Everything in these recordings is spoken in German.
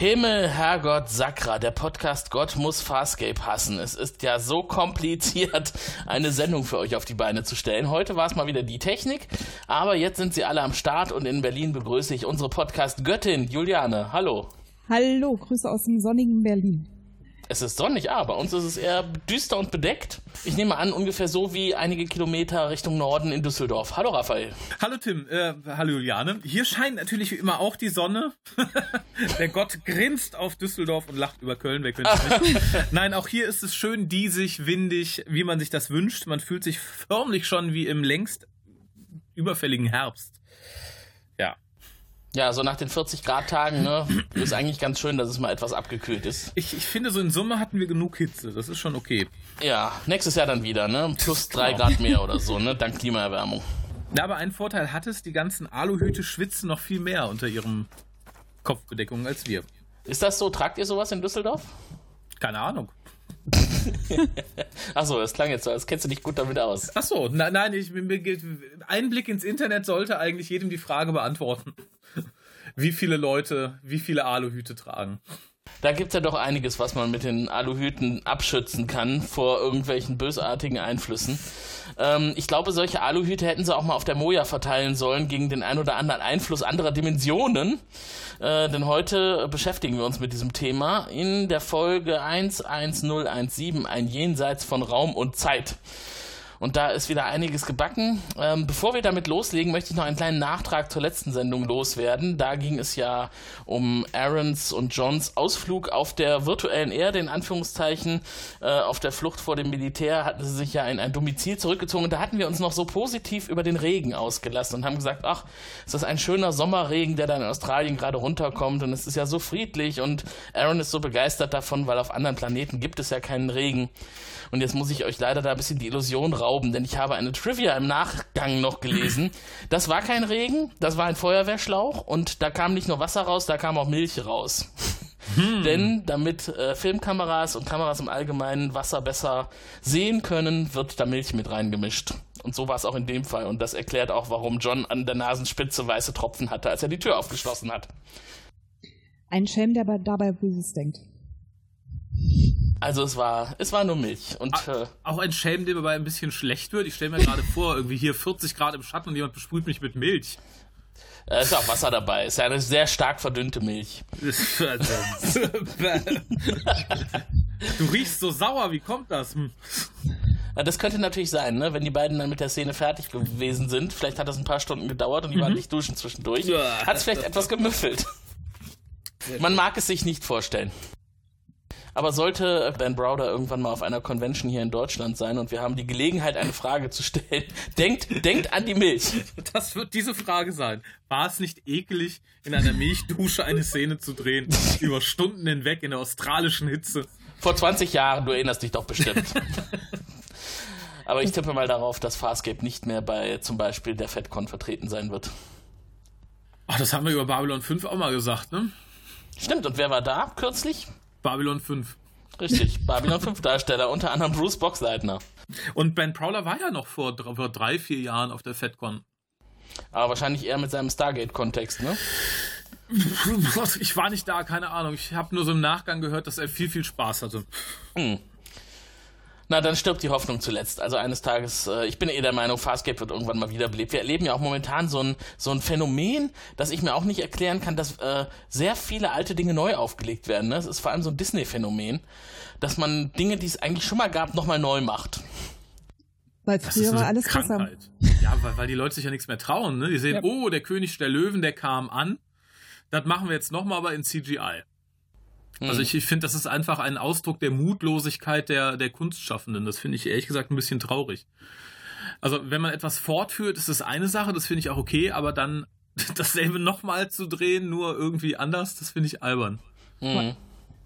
Himmel, Herrgott, Sakra, der Podcast Gott muss Farscape hassen. Es ist ja so kompliziert, eine Sendung für euch auf die Beine zu stellen. Heute war es mal wieder die Technik, aber jetzt sind sie alle am Start und in Berlin begrüße ich unsere Podcast-Göttin Juliane. Hallo. Hallo, Grüße aus dem sonnigen Berlin. Es ist sonnig, aber bei uns ist es eher düster und bedeckt. Ich nehme an, ungefähr so wie einige Kilometer Richtung Norden in Düsseldorf. Hallo Raphael. Hallo Tim, äh, hallo Juliane. Hier scheint natürlich wie immer auch die Sonne. Der Gott grinst auf Düsseldorf und lacht über Köln. Wer könnte nicht? Nein, auch hier ist es schön diesig, windig, wie man sich das wünscht. Man fühlt sich förmlich schon wie im längst überfälligen Herbst. Ja, so nach den 40 Grad Tagen, ne, ist eigentlich ganz schön, dass es mal etwas abgekühlt ist. Ich, ich finde, so in Summe hatten wir genug Hitze. Das ist schon okay. Ja, nächstes Jahr dann wieder, ne? Plus drei Grad mehr oder so, ne? Dank Klimaerwärmung. Ja, aber einen Vorteil hat es, die ganzen Aluhüte schwitzen noch viel mehr unter ihren Kopfbedeckungen als wir. Ist das so? Tragt ihr sowas in Düsseldorf? Keine Ahnung. Achso, das klang jetzt so, als kennst du dich gut damit aus. Achso, nein, nein, ich, ein Blick ins Internet sollte eigentlich jedem die Frage beantworten wie viele Leute wie viele Aluhüte tragen. Da gibt es ja doch einiges, was man mit den Aluhüten abschützen kann vor irgendwelchen bösartigen Einflüssen. Ähm, ich glaube, solche Aluhüte hätten sie auch mal auf der Moja verteilen sollen gegen den ein oder anderen Einfluss anderer Dimensionen. Äh, denn heute beschäftigen wir uns mit diesem Thema in der Folge 11017, ein Jenseits von Raum und Zeit. Und da ist wieder einiges gebacken. Ähm, bevor wir damit loslegen, möchte ich noch einen kleinen Nachtrag zur letzten Sendung loswerden. Da ging es ja um Aarons und Johns Ausflug auf der virtuellen Erde, in Anführungszeichen. Äh, auf der Flucht vor dem Militär hatten sie sich ja in ein Domizil zurückgezogen. Und da hatten wir uns noch so positiv über den Regen ausgelassen und haben gesagt, ach, ist das ein schöner Sommerregen, der da in Australien gerade runterkommt. Und es ist ja so friedlich. Und Aaron ist so begeistert davon, weil auf anderen Planeten gibt es ja keinen Regen. Und jetzt muss ich euch leider da ein bisschen die Illusion rauben, denn ich habe eine Trivia im Nachgang noch gelesen. Das war kein Regen, das war ein Feuerwehrschlauch und da kam nicht nur Wasser raus, da kam auch Milch raus. Hm. Denn damit äh, Filmkameras und Kameras im Allgemeinen Wasser besser sehen können, wird da Milch mit reingemischt. Und so war es auch in dem Fall. Und das erklärt auch, warum John an der Nasenspitze weiße Tropfen hatte, als er die Tür aufgeschlossen hat. Ein Schelm, der dabei Böses denkt. Also es war, es war nur Milch. Und, äh, auch ein Schelm, dem dabei ein bisschen schlecht wird. Ich stelle mir gerade vor, irgendwie hier 40 Grad im Schatten und jemand besprüht mich mit Milch. Äh, ist auch Wasser dabei. Ist ja eine sehr stark verdünnte Milch. du riechst so sauer, wie kommt das? Hm. Das könnte natürlich sein, ne? wenn die beiden dann mit der Szene fertig gewesen sind. Vielleicht hat das ein paar Stunden gedauert und die mhm. waren nicht duschen zwischendurch. Hat es vielleicht etwas gemüffelt. Man mag es sich nicht vorstellen. Aber sollte Ben Browder irgendwann mal auf einer Convention hier in Deutschland sein und wir haben die Gelegenheit, eine Frage zu stellen, denkt, denkt an die Milch. Das wird diese Frage sein. War es nicht ekelig, in einer Milchdusche eine Szene zu drehen, über Stunden hinweg in der australischen Hitze? Vor 20 Jahren, du erinnerst dich doch bestimmt. Aber ich tippe mal darauf, dass Farscape nicht mehr bei zum Beispiel der FedCon vertreten sein wird. Ach, das haben wir über Babylon 5 auch mal gesagt, ne? Stimmt, und wer war da kürzlich? Babylon 5. Richtig, Babylon 5 Darsteller, unter anderem Bruce Boxleitner. Und Ben Prowler war ja noch vor, vor drei, vier Jahren auf der FedCon. Aber wahrscheinlich eher mit seinem Stargate-Kontext, ne? Ich war nicht da, keine Ahnung. Ich habe nur so im Nachgang gehört, dass er viel, viel Spaß hatte. Hm. Na, dann stirbt die Hoffnung zuletzt. Also eines Tages, äh, ich bin eh der Meinung, Farscape wird irgendwann mal wiederbelebt. Wir erleben ja auch momentan so ein, so ein Phänomen, das ich mir auch nicht erklären kann, dass äh, sehr viele alte Dinge neu aufgelegt werden. Ne? Das ist vor allem so ein Disney-Phänomen, dass man Dinge, die es eigentlich schon mal gab, nochmal neu macht. Weil früher war alles Krankheit. besser. Ja, weil, weil die Leute sich ja nichts mehr trauen. Ne? Die sehen, ja. oh, der König der Löwen, der kam an. Das machen wir jetzt nochmal, aber in CGI. Also mhm. ich, ich finde, das ist einfach ein Ausdruck der Mutlosigkeit der, der Kunstschaffenden. Das finde ich ehrlich gesagt ein bisschen traurig. Also wenn man etwas fortführt, ist das eine Sache, das finde ich auch okay, aber dann dasselbe nochmal zu drehen, nur irgendwie anders, das finde ich albern. Mhm.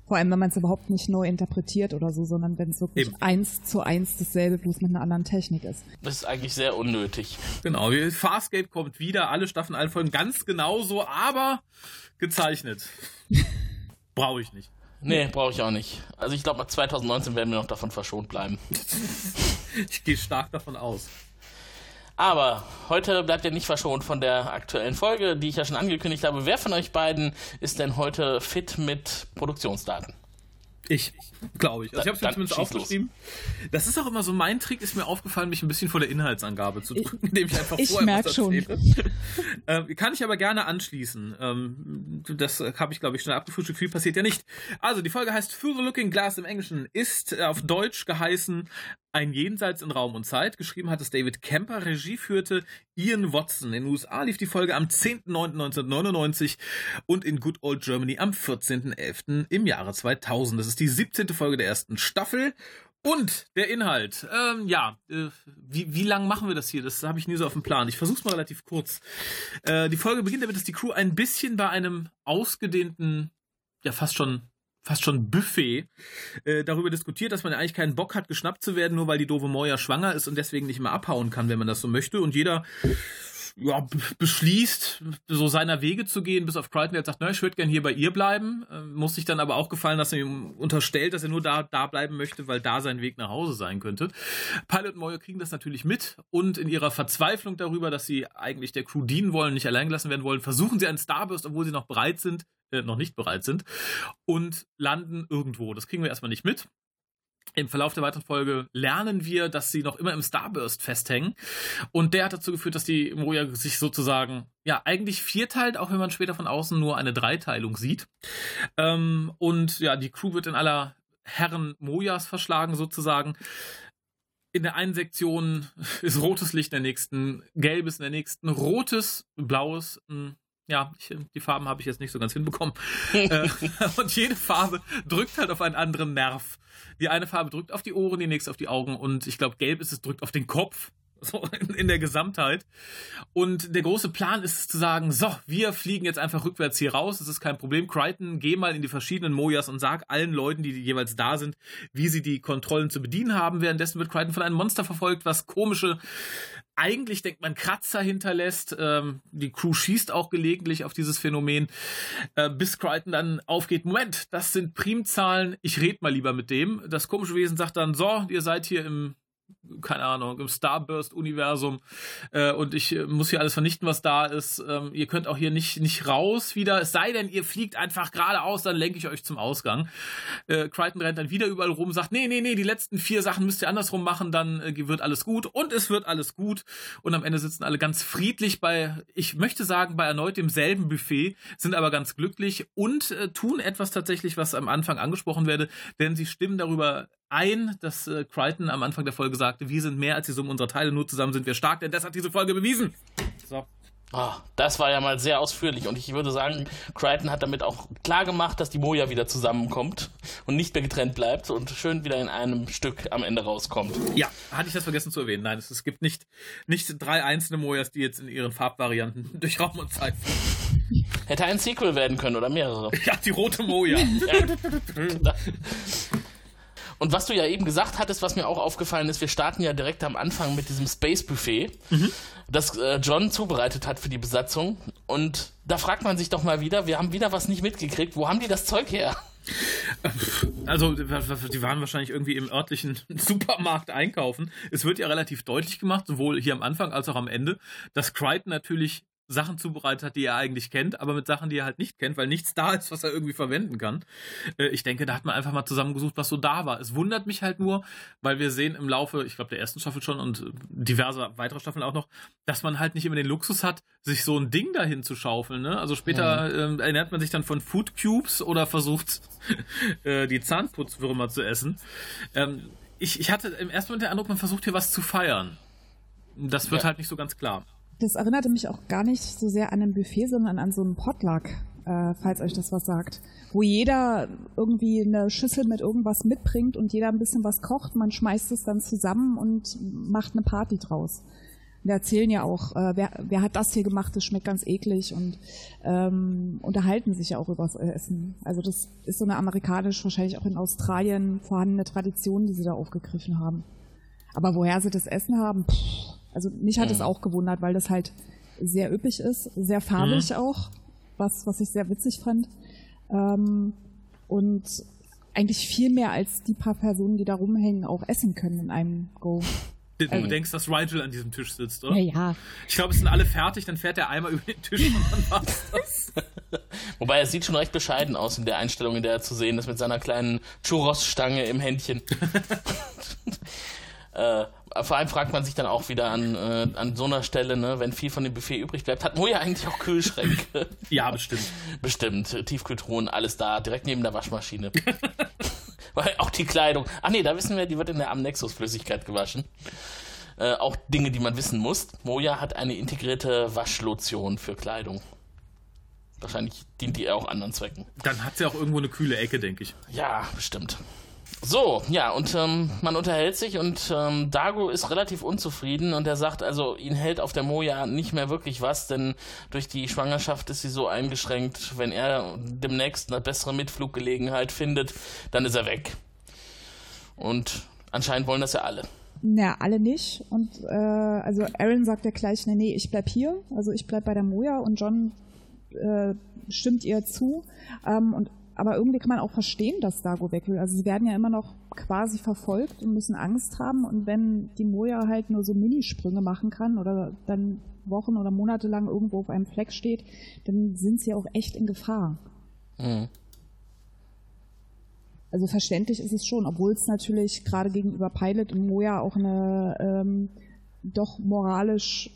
Vor allem, wenn man es überhaupt nicht neu interpretiert oder so, sondern wenn es wirklich Eben. eins zu eins dasselbe bloß mit einer anderen Technik ist. Das ist eigentlich sehr unnötig. Genau, Farscape kommt wieder, alle Staffeln, alle Folgen ganz genauso, aber gezeichnet. Brauche ich nicht. Nee, brauche ich auch nicht. Also ich glaube, 2019 werden wir noch davon verschont bleiben. ich gehe stark davon aus. Aber heute bleibt ihr nicht verschont von der aktuellen Folge, die ich ja schon angekündigt habe. Wer von euch beiden ist denn heute fit mit Produktionsdaten? Ich, glaube ich. Also ich habe es mir zumindest aufgeschrieben. Los. Das ist auch immer so mein Trick, ist mir aufgefallen, mich ein bisschen vor der Inhaltsangabe zu drücken, indem ich einfach ich vorher was erzähle. Schon. äh, kann ich aber gerne anschließen. Ähm, das habe ich, glaube ich, schon abgefrühstückt. Viel passiert ja nicht. Also, die Folge heißt Through the Looking Glass im Englischen, ist auf Deutsch geheißen ein Jenseits in Raum und Zeit. Geschrieben hat es David Kemper, Regie führte Ian Watson. In den USA lief die Folge am 10.09.1999 und in Good Old Germany am 14.11. im Jahre 2000. Das ist die 17. Folge der ersten Staffel. Und der Inhalt. Ähm, ja, äh, wie, wie lang machen wir das hier? Das habe ich nie so auf dem Plan. Ich versuche es mal relativ kurz. Äh, die Folge beginnt damit, dass die Crew ein bisschen bei einem ausgedehnten, ja fast schon fast schon Buffet äh, darüber diskutiert, dass man ja eigentlich keinen Bock hat, geschnappt zu werden, nur weil die doofe Moja schwanger ist und deswegen nicht mehr abhauen kann, wenn man das so möchte. Und jeder ja, beschließt, so seiner Wege zu gehen, bis auf Crichton, der sagt, na, ich würde gern hier bei ihr bleiben, äh, muss sich dann aber auch gefallen, dass er ihm unterstellt, dass er nur da, da bleiben möchte, weil da sein Weg nach Hause sein könnte. Pilot und Moyer kriegen das natürlich mit und in ihrer Verzweiflung darüber, dass sie eigentlich der Crew dienen wollen, nicht allein gelassen werden wollen, versuchen sie einen Starburst, obwohl sie noch bereit sind, äh, noch nicht bereit sind und landen irgendwo. Das kriegen wir erstmal nicht mit. Im Verlauf der weiteren Folge lernen wir, dass sie noch immer im Starburst festhängen. Und der hat dazu geführt, dass die Moja sich sozusagen, ja, eigentlich vierteilt, auch wenn man später von außen nur eine Dreiteilung sieht. Ähm, und ja, die Crew wird in aller Herren Mojas verschlagen sozusagen. In der einen Sektion ist rotes Licht in der nächsten, gelbes in der nächsten, rotes, blaues, ja, ich, die Farben habe ich jetzt nicht so ganz hinbekommen. Äh, und jede Farbe drückt halt auf einen anderen Nerv. Die eine Farbe drückt auf die Ohren, die nächste auf die Augen und ich glaube, gelb ist es, drückt auf den Kopf. So in, in, der Gesamtheit. Und der große Plan ist es zu sagen, so, wir fliegen jetzt einfach rückwärts hier raus, das ist kein Problem. Crichton, geh mal in die verschiedenen Mojas und sag allen Leuten, die jeweils da sind, wie sie die Kontrollen zu bedienen haben. Währenddessen wird Crichton von einem Monster verfolgt, was komische eigentlich denkt man Kratzer hinterlässt. Ähm, die Crew schießt auch gelegentlich auf dieses Phänomen, äh, bis Crichton dann aufgeht. Moment, das sind Primzahlen. Ich red mal lieber mit dem. Das komische Wesen sagt dann: So, ihr seid hier im keine Ahnung, im Starburst-Universum äh, und ich äh, muss hier alles vernichten, was da ist. Ähm, ihr könnt auch hier nicht, nicht raus wieder, es sei denn, ihr fliegt einfach geradeaus, dann lenke ich euch zum Ausgang. Äh, Crichton rennt dann wieder überall rum, sagt, nee, nee, nee, die letzten vier Sachen müsst ihr andersrum machen, dann äh, wird alles gut und es wird alles gut und am Ende sitzen alle ganz friedlich bei, ich möchte sagen, bei erneut demselben Buffet, sind aber ganz glücklich und äh, tun etwas tatsächlich, was am Anfang angesprochen werde, denn sie stimmen darüber ein, dass äh, Crichton am Anfang der Folge sagte, wir sind mehr als die Summe unserer Teile, nur zusammen sind wir stark, denn das hat diese Folge bewiesen. So. Oh, das war ja mal sehr ausführlich und ich würde sagen, Crichton hat damit auch klar gemacht, dass die Moja wieder zusammenkommt und nicht mehr getrennt bleibt und schön wieder in einem Stück am Ende rauskommt. Ja, hatte ich das vergessen zu erwähnen. Nein, es, es gibt nicht, nicht drei einzelne Mojas, die jetzt in ihren Farbvarianten durch Raum und Zeit Hätte ein Sequel werden können oder mehrere. Ja, die rote Moja. ja. Und was du ja eben gesagt hattest, was mir auch aufgefallen ist, wir starten ja direkt am Anfang mit diesem Space Buffet, mhm. das äh, John zubereitet hat für die Besatzung. Und da fragt man sich doch mal wieder, wir haben wieder was nicht mitgekriegt, wo haben die das Zeug her? Also, die waren wahrscheinlich irgendwie im örtlichen Supermarkt einkaufen. Es wird ja relativ deutlich gemacht, sowohl hier am Anfang als auch am Ende, dass Crichton natürlich Sachen zubereitet hat, die er eigentlich kennt, aber mit Sachen, die er halt nicht kennt, weil nichts da ist, was er irgendwie verwenden kann. Äh, ich denke, da hat man einfach mal zusammengesucht, was so da war. Es wundert mich halt nur, weil wir sehen im Laufe, ich glaube, der ersten Staffel schon und diverse weitere Staffeln auch noch, dass man halt nicht immer den Luxus hat, sich so ein Ding dahin zu schaufeln. Ne? Also später mhm. äh, ernährt man sich dann von Food Cubes oder versucht, äh, die Zahnputzwürmer zu essen. Ähm, ich, ich hatte im ersten Moment den Eindruck, man versucht hier was zu feiern. Das wird ja. halt nicht so ganz klar. Das erinnerte mich auch gar nicht so sehr an ein Buffet, sondern an so einen Potluck, äh, falls euch das was sagt. Wo jeder irgendwie eine Schüssel mit irgendwas mitbringt und jeder ein bisschen was kocht. Man schmeißt es dann zusammen und macht eine Party draus. Wir erzählen ja auch, äh, wer, wer hat das hier gemacht, das schmeckt ganz eklig und ähm, unterhalten sich ja auch über das Essen. Also das ist so eine amerikanisch, wahrscheinlich auch in Australien vorhandene Tradition, die sie da aufgegriffen haben. Aber woher sie das Essen haben, pff, also mich hat es mhm. auch gewundert, weil das halt sehr üppig ist, sehr farbig mhm. auch, was, was ich sehr witzig fand. Ähm, und eigentlich viel mehr als die paar Personen, die da rumhängen, auch essen können in einem Go. Du ähm, denkst, dass Rigel an diesem Tisch sitzt, oder? Ja, ja. Ich glaube, es sind alle fertig, dann fährt er einmal über den Tisch und dann war's das. Wobei er sieht schon recht bescheiden aus in der Einstellung, in der er zu sehen ist, mit seiner kleinen Churros-Stange im Händchen. äh, vor allem fragt man sich dann auch wieder an, äh, an so einer Stelle, ne, wenn viel von dem Buffet übrig bleibt, hat Moja eigentlich auch Kühlschränke? ja, bestimmt. Bestimmt. Tiefkühltruhen, alles da, direkt neben der Waschmaschine. Weil auch die Kleidung. Ach nee, da wissen wir, die wird in der Amnexus-Flüssigkeit gewaschen. Äh, auch Dinge, die man wissen muss. Moja hat eine integrierte Waschlotion für Kleidung. Wahrscheinlich dient die auch anderen Zwecken. Dann hat sie auch irgendwo eine kühle Ecke, denke ich. Ja, bestimmt. So, ja, und ähm, man unterhält sich und ähm, Dago ist relativ unzufrieden und er sagt, also ihn hält auf der Moja nicht mehr wirklich was, denn durch die Schwangerschaft ist sie so eingeschränkt, wenn er demnächst eine bessere Mitfluggelegenheit findet, dann ist er weg. Und anscheinend wollen das ja alle. Na, alle nicht. Und äh, also Aaron sagt ja gleich, nee, nee, ich bleib hier. Also ich bleib bei der Moja und John äh, stimmt ihr zu. Ähm, und aber irgendwie kann man auch verstehen, dass Dago weg will. Also sie werden ja immer noch quasi verfolgt und müssen Angst haben. Und wenn die Moja halt nur so Minisprünge machen kann oder dann Wochen oder Monate lang irgendwo auf einem Fleck steht, dann sind sie auch echt in Gefahr. Mhm. Also verständlich ist es schon, obwohl es natürlich gerade gegenüber Pilot und Moja auch eine ähm, doch moralisch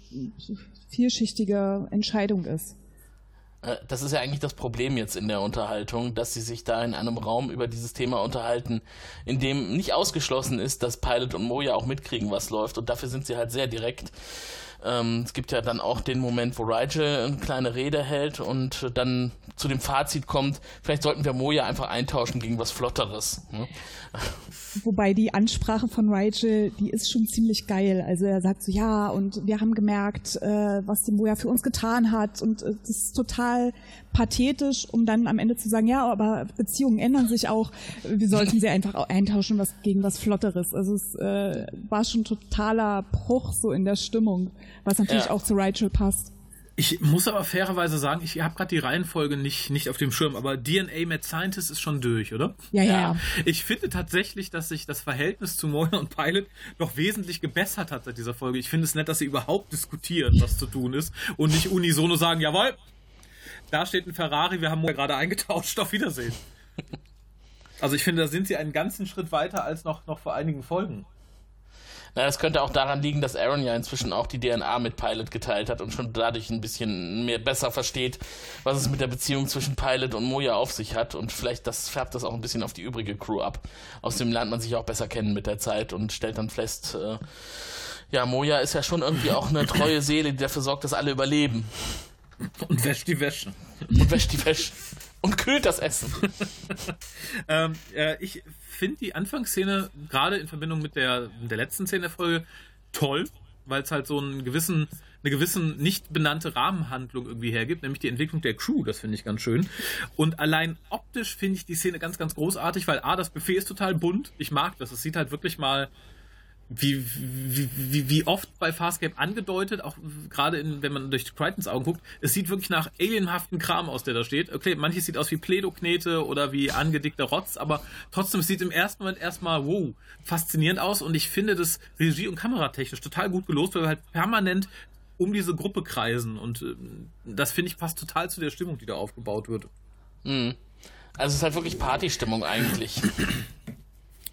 vielschichtige Entscheidung ist. Äh, das ist ja eigentlich das Problem jetzt in der Unterhaltung, dass sie sich da in einem Raum über dieses Thema unterhalten, in dem nicht ausgeschlossen ist, dass Pilot und Moja auch mitkriegen, was läuft. Und dafür sind sie halt sehr direkt. Ähm, es gibt ja dann auch den Moment, wo Rigel eine kleine Rede hält und dann zu dem Fazit kommt, vielleicht sollten wir Moja einfach eintauschen gegen was Flotteres. Ne? Wobei die Ansprache von Rigel, die ist schon ziemlich geil. Also er sagt so, ja, und wir haben gemerkt, äh, was die Moja für uns getan hat und äh, das ist total pathetisch, um dann am Ende zu sagen, ja, aber Beziehungen ändern sich auch. Wir sollten sie einfach eintauschen was gegen was Flotteres. Also es äh, war schon totaler Bruch so in der Stimmung was natürlich ja. auch zu Rachel passt. Ich muss aber fairerweise sagen, ich habe gerade die Reihenfolge nicht, nicht auf dem Schirm, aber DNA Mad Scientist ist schon durch, oder? Ja, ja, ja. Ich finde tatsächlich, dass sich das Verhältnis zu Moira und Pilot doch wesentlich gebessert hat seit dieser Folge. Ich finde es nett, dass sie überhaupt diskutieren, was zu tun ist und nicht unisono sagen, jawohl, da steht ein Ferrari, wir haben gerade eingetauscht, auf Wiedersehen. Also ich finde, da sind sie einen ganzen Schritt weiter als noch, noch vor einigen Folgen. Na, das könnte auch daran liegen, dass Aaron ja inzwischen auch die DNA mit Pilot geteilt hat und schon dadurch ein bisschen mehr besser versteht, was es mit der Beziehung zwischen Pilot und Moja auf sich hat. Und vielleicht das färbt das auch ein bisschen auf die übrige Crew ab. Außerdem lernt man sich auch besser kennen mit der Zeit und stellt dann fest, äh, ja, Moja ist ja schon irgendwie auch eine treue Seele, die dafür sorgt, dass alle überleben. Und wäscht die Wäsche. Und wäscht die Wäsche. Und kühlt das Essen. ähm, äh, ich finde die Anfangsszene gerade in Verbindung mit der, der letzten Szene der Folge toll, weil es halt so einen gewissen, eine gewissen nicht benannte Rahmenhandlung irgendwie hergibt, nämlich die Entwicklung der Crew. Das finde ich ganz schön. Und allein optisch finde ich die Szene ganz, ganz großartig, weil A, das Buffet ist total bunt. Ich mag das. Es sieht halt wirklich mal wie, wie, wie, oft bei Farscape angedeutet, auch gerade in, wenn man durch Crichtons Augen guckt, es sieht wirklich nach alienhaften Kram aus, der da steht. Okay, manches sieht aus wie Pledoknete oder wie angedickter Rotz, aber trotzdem, es sieht im ersten Moment erstmal, wow, faszinierend aus und ich finde das Regie- und Kameratechnisch total gut gelost, weil wir halt permanent um diese Gruppe kreisen und äh, das finde ich passt total zu der Stimmung, die da aufgebaut wird. Mhm. Also es ist halt wirklich Partystimmung eigentlich.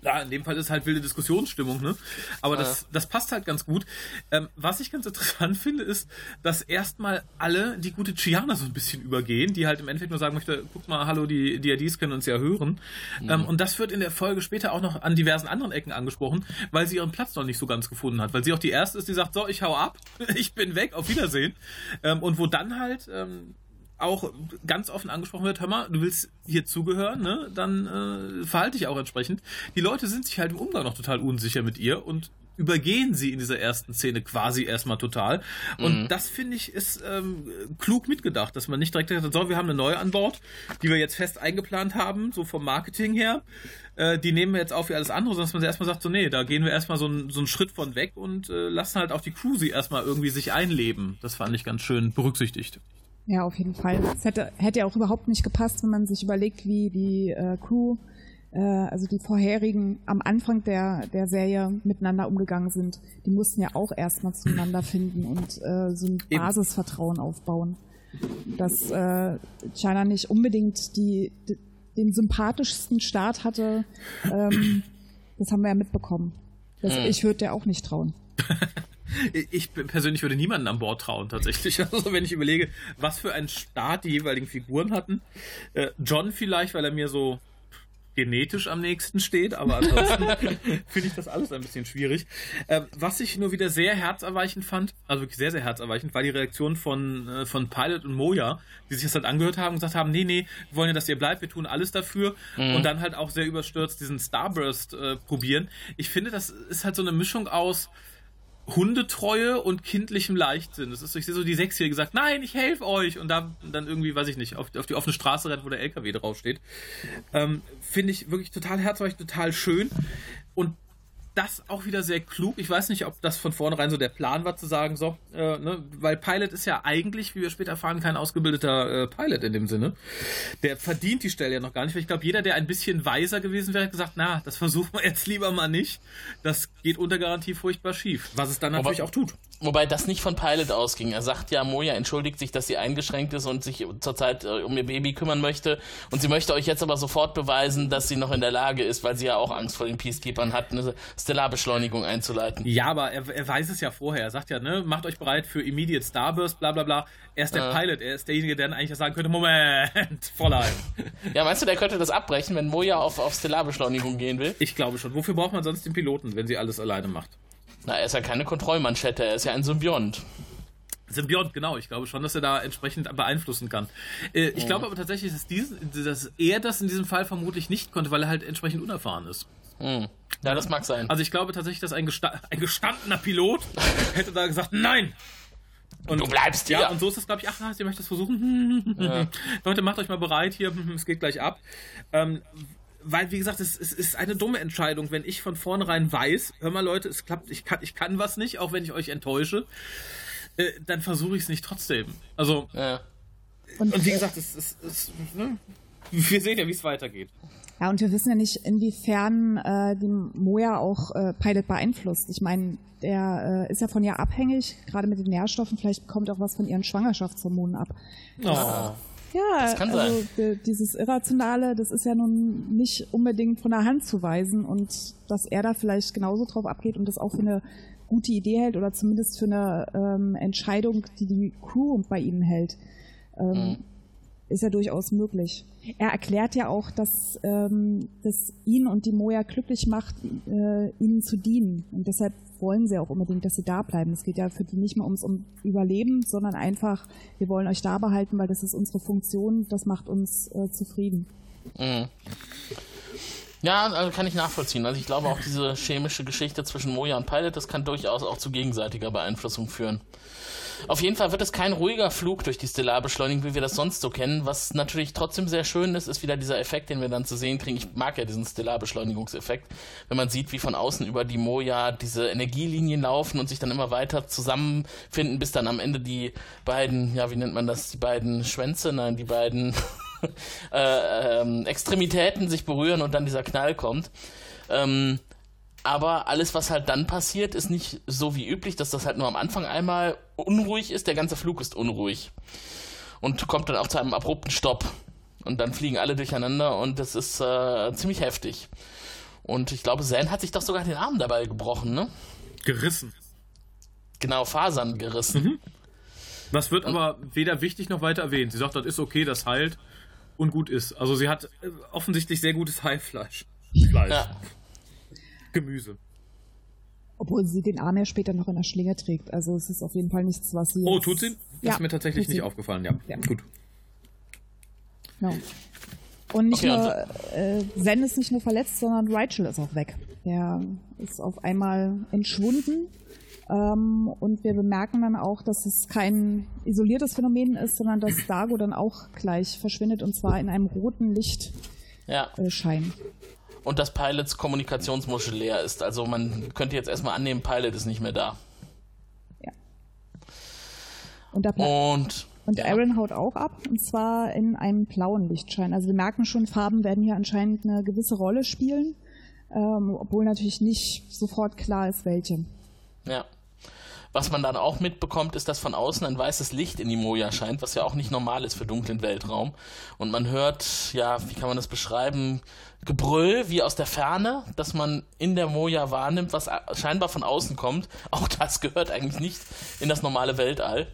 Ja, in dem Fall ist halt wilde Diskussionsstimmung, ne? Aber ja. das, das passt halt ganz gut. Ähm, was ich ganz interessant finde, ist, dass erstmal alle die gute Chiana so ein bisschen übergehen, die halt im Endeffekt nur sagen möchte, guck mal, hallo, die DRDs können uns ja hören. Mhm. Ähm, und das wird in der Folge später auch noch an diversen anderen Ecken angesprochen, weil sie ihren Platz noch nicht so ganz gefunden hat. Weil sie auch die erste ist, die sagt, so, ich hau ab, ich bin weg, auf Wiedersehen. Ähm, und wo dann halt ähm, auch ganz offen angesprochen wird, hör mal, du willst hier zugehören, ne? dann äh, verhalte dich auch entsprechend. Die Leute sind sich halt im Umgang noch total unsicher mit ihr und übergehen sie in dieser ersten Szene quasi erstmal total. Und mhm. das finde ich ist ähm, klug mitgedacht, dass man nicht direkt sagt, so, wir haben eine neue an Bord, die wir jetzt fest eingeplant haben, so vom Marketing her. Äh, die nehmen wir jetzt auf wie alles andere, sondern dass man erstmal sagt, so, nee, da gehen wir erstmal so, ein, so einen Schritt von weg und äh, lassen halt auch die Crew sie erstmal irgendwie sich einleben. Das fand ich ganz schön berücksichtigt. Ja, auf jeden Fall. Es hätte, hätte auch überhaupt nicht gepasst, wenn man sich überlegt, wie die äh, Crew äh, also die vorherigen am Anfang der, der Serie miteinander umgegangen sind, die mussten ja auch erstmal zueinander finden und äh, so ein Eben. Basisvertrauen aufbauen. Dass äh, China nicht unbedingt die, d- den sympathischsten Start hatte, ähm, das haben wir ja mitbekommen. Das, Ich würde der auch nicht trauen. Ich persönlich würde niemanden an Bord trauen, tatsächlich. Also, wenn ich überlege, was für einen Start die jeweiligen Figuren hatten. Äh, John vielleicht, weil er mir so genetisch am nächsten steht, aber ansonsten finde ich das alles ein bisschen schwierig. Äh, was ich nur wieder sehr herzerweichend fand, also wirklich sehr, sehr herzerweichend, war die Reaktion von, äh, von Pilot und Moja, die sich das halt angehört haben und gesagt haben, nee, nee, wir wollen ja, dass ihr bleibt, wir tun alles dafür und dann halt auch sehr überstürzt diesen Starburst äh, probieren. Ich finde, das ist halt so eine Mischung aus Hundetreue und kindlichem Leichtsinn. Das ist so, ich sehe so die Sechsjährige gesagt, nein, ich helfe euch und da dann irgendwie, weiß ich nicht, auf, auf die offene Straße rennt, wo der LKW draufsteht. Ähm, Finde ich wirklich total herzlich, total schön und das auch wieder sehr klug. Ich weiß nicht, ob das von vornherein so der Plan war, zu sagen, so, äh, ne, weil Pilot ist ja eigentlich, wie wir später erfahren, kein ausgebildeter äh, Pilot in dem Sinne. Der verdient die Stelle ja noch gar nicht, weil ich glaube, jeder, der ein bisschen weiser gewesen wäre, hat gesagt, na, das versuchen wir jetzt lieber mal nicht. Das geht unter Garantie furchtbar schief. Was es dann natürlich auch tut. Wobei das nicht von Pilot ausging. Er sagt ja, Moja entschuldigt sich, dass sie eingeschränkt ist und sich zurzeit äh, um ihr Baby kümmern möchte. Und sie möchte euch jetzt aber sofort beweisen, dass sie noch in der Lage ist, weil sie ja auch Angst vor den Peacekeepers hat, eine Stellarbeschleunigung einzuleiten. Ja, aber er, er weiß es ja vorher. Er sagt ja, ne, macht euch bereit für Immediate Starburst, bla bla bla. Er ist der Ja. Pilot, er ist derjenige, der dann eigentlich sagen könnte, Moment, Fräulein. Ja, meinst du, der könnte das abbrechen, wenn Moja auf, auf Stellarbeschleunigung gehen will? Ich glaube schon. Wofür braucht man sonst den Piloten, wenn sie alles alleine macht? Na, er ist ja keine Kontrollmanschette, er ist ja ein Symbiont. Symbiont, genau. Ich glaube schon, dass er da entsprechend beeinflussen kann. Äh, ich glaube aber tatsächlich, dass, diesen, dass er das in diesem Fall vermutlich nicht konnte, weil er halt entsprechend unerfahren ist. Hm. Ja, das mag sein. Also ich glaube tatsächlich, dass ein, gesta ein gestandener Pilot hätte da gesagt, nein! Und, Du bleibst Ja, hier. und so ist es, glaube ich, ach, ihr möchtet es versuchen. Leute, macht euch mal bereit hier, es geht gleich ab. Ähm, weil, wie gesagt, es, es ist eine dumme Entscheidung, wenn ich von vornherein weiß, hör mal Leute, es klappt, ich kann, ich kann was nicht, auch wenn ich euch enttäusche, äh, dann versuche ich es nicht trotzdem. Also, Ja. und wie gesagt, es ist, es, ne? wir sehen ja, wie es weitergeht. Ja, und wir wissen ja nicht, inwiefern äh, die Moja auch äh, Pilot beeinflusst. Ich meine, der äh, ist ja von ihr abhängig, gerade mit den Nährstoffen. Vielleicht bekommt er auch was von ihren Schwangerschaftshormonen ab. Oh. Ja, also dieses Irrationale, das ist ja nun nicht unbedingt von der Hand zu weisen und dass er da vielleicht genauso drauf abgeht und das auch für eine gute Idee hält oder zumindest für eine ähm, Entscheidung, die die Crew bei ihnen hält, ähm, ist ja durchaus möglich. Er erklärt ja auch, dass ähm, das ihn und die Moja glücklich macht, äh, ihnen zu dienen und deshalb wollen sie auch unbedingt, dass sie da bleiben. Es geht ja für die nicht mehr ums um Überleben, sondern einfach, wir wollen euch da behalten, weil das ist unsere Funktion, das macht uns äh, zufrieden. Mhm. Ja, also kann ich nachvollziehen. Also ich glaube auch diese chemische Geschichte zwischen Moja und Pilot, das kann durchaus auch zu gegenseitiger Beeinflussung führen. Auf jeden Fall wird es kein ruhiger Flug durch die Stellarbeschleunigung, wie wir das sonst so kennen. Was natürlich trotzdem sehr schön ist, ist wieder dieser Effekt, den wir dann zu sehen kriegen. Ich mag ja diesen Stellarbeschleunigungseffekt, wenn man sieht, wie von außen über die Moja diese Energielinien laufen und sich dann immer weiter zusammenfinden, bis dann am Ende die beiden, ja, wie nennt man das, die beiden Schwänze, nein, die beiden äh, ähm, Extremitäten sich berühren und dann dieser Knall kommt. Ähm, aber alles, was halt dann passiert, ist nicht so wie üblich, dass das halt nur am Anfang einmal unruhig ist. Der ganze Flug ist unruhig. Und kommt dann auch zu einem abrupten Stopp. Und dann fliegen alle durcheinander und das ist äh, ziemlich heftig. Und ich glaube, Zen hat sich doch sogar den Arm dabei gebrochen, ne? Gerissen. Genau, Fasern gerissen. Das wird aber weder wichtig noch weiter erwähnt. Sie sagt, das ist okay, das heilt und gut ist. Also sie hat äh, offensichtlich sehr gutes Heilfleisch. Fleisch. Ja. Gemüse. Obwohl sie den Arm ja später noch in der Schlinge trägt. Also es ist auf jeden Fall nichts, was sie. Oh, tut sie? Ja, ist mir tatsächlich tut sie. nicht aufgefallen, ja. Ja. Gut. Genau. Und nicht Okay, nur, äh, Zen ist nicht nur verletzt, sondern Rachel ist auch weg. Der ist auf einmal entschwunden. Ähm, und wir bemerken dann auch, dass es kein isoliertes Phänomen ist, sondern dass Dago dann auch gleich verschwindet und zwar in einem roten Lichtschein. ja. Äh. Und dass Pilots Kommunikationsmuschel leer ist. Also man könnte jetzt erstmal annehmen, Pilot ist nicht mehr da. und da bleibt Und Und ja. Aaron haut auch ab, und zwar in einem blauen Lichtschein. Also wir merken schon, Farben werden hier anscheinend eine gewisse Rolle spielen, ähm, obwohl natürlich nicht sofort klar ist, welche. Ja. Was man dann auch mitbekommt, ist, dass von außen ein weißes Licht in die Moja scheint, was ja auch nicht normal ist für dunklen Weltraum. Und man hört, ja, wie kann man das beschreiben? Gebrüll wie aus der Ferne, dass man in der Moja wahrnimmt, was scheinbar von außen kommt. Auch das gehört eigentlich nicht in das normale Weltall.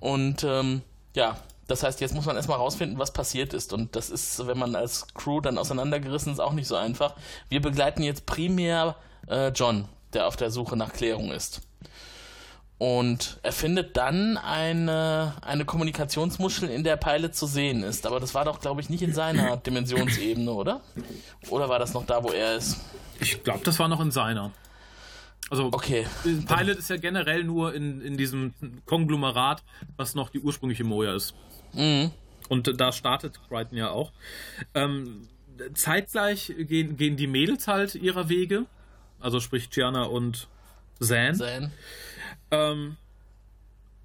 Und ähm, ja, das heißt, jetzt muss man erstmal rausfinden, was passiert ist. Und das ist, wenn man als Crew dann auseinandergerissen ist, auch nicht so einfach. Wir begleiten jetzt primär äh, John, der auf der Suche nach Klärung ist. Und er findet dann eine, eine Kommunikationsmuschel, in der Pilot zu sehen ist. Aber das war doch, glaube ich, nicht in seiner Dimensionsebene, oder? Oder war das noch da, wo er ist? Ich glaube, das war noch in seiner. Also okay. Pilot ist ja generell nur in, in diesem Konglomerat, was noch die ursprüngliche Moja ist. Mhm. Und da startet Crichton ja auch. Ähm, zeitgleich gehen, gehen die Mädels halt ihrer Wege. Also sprich Gianna und Zan. Zan. Ähm,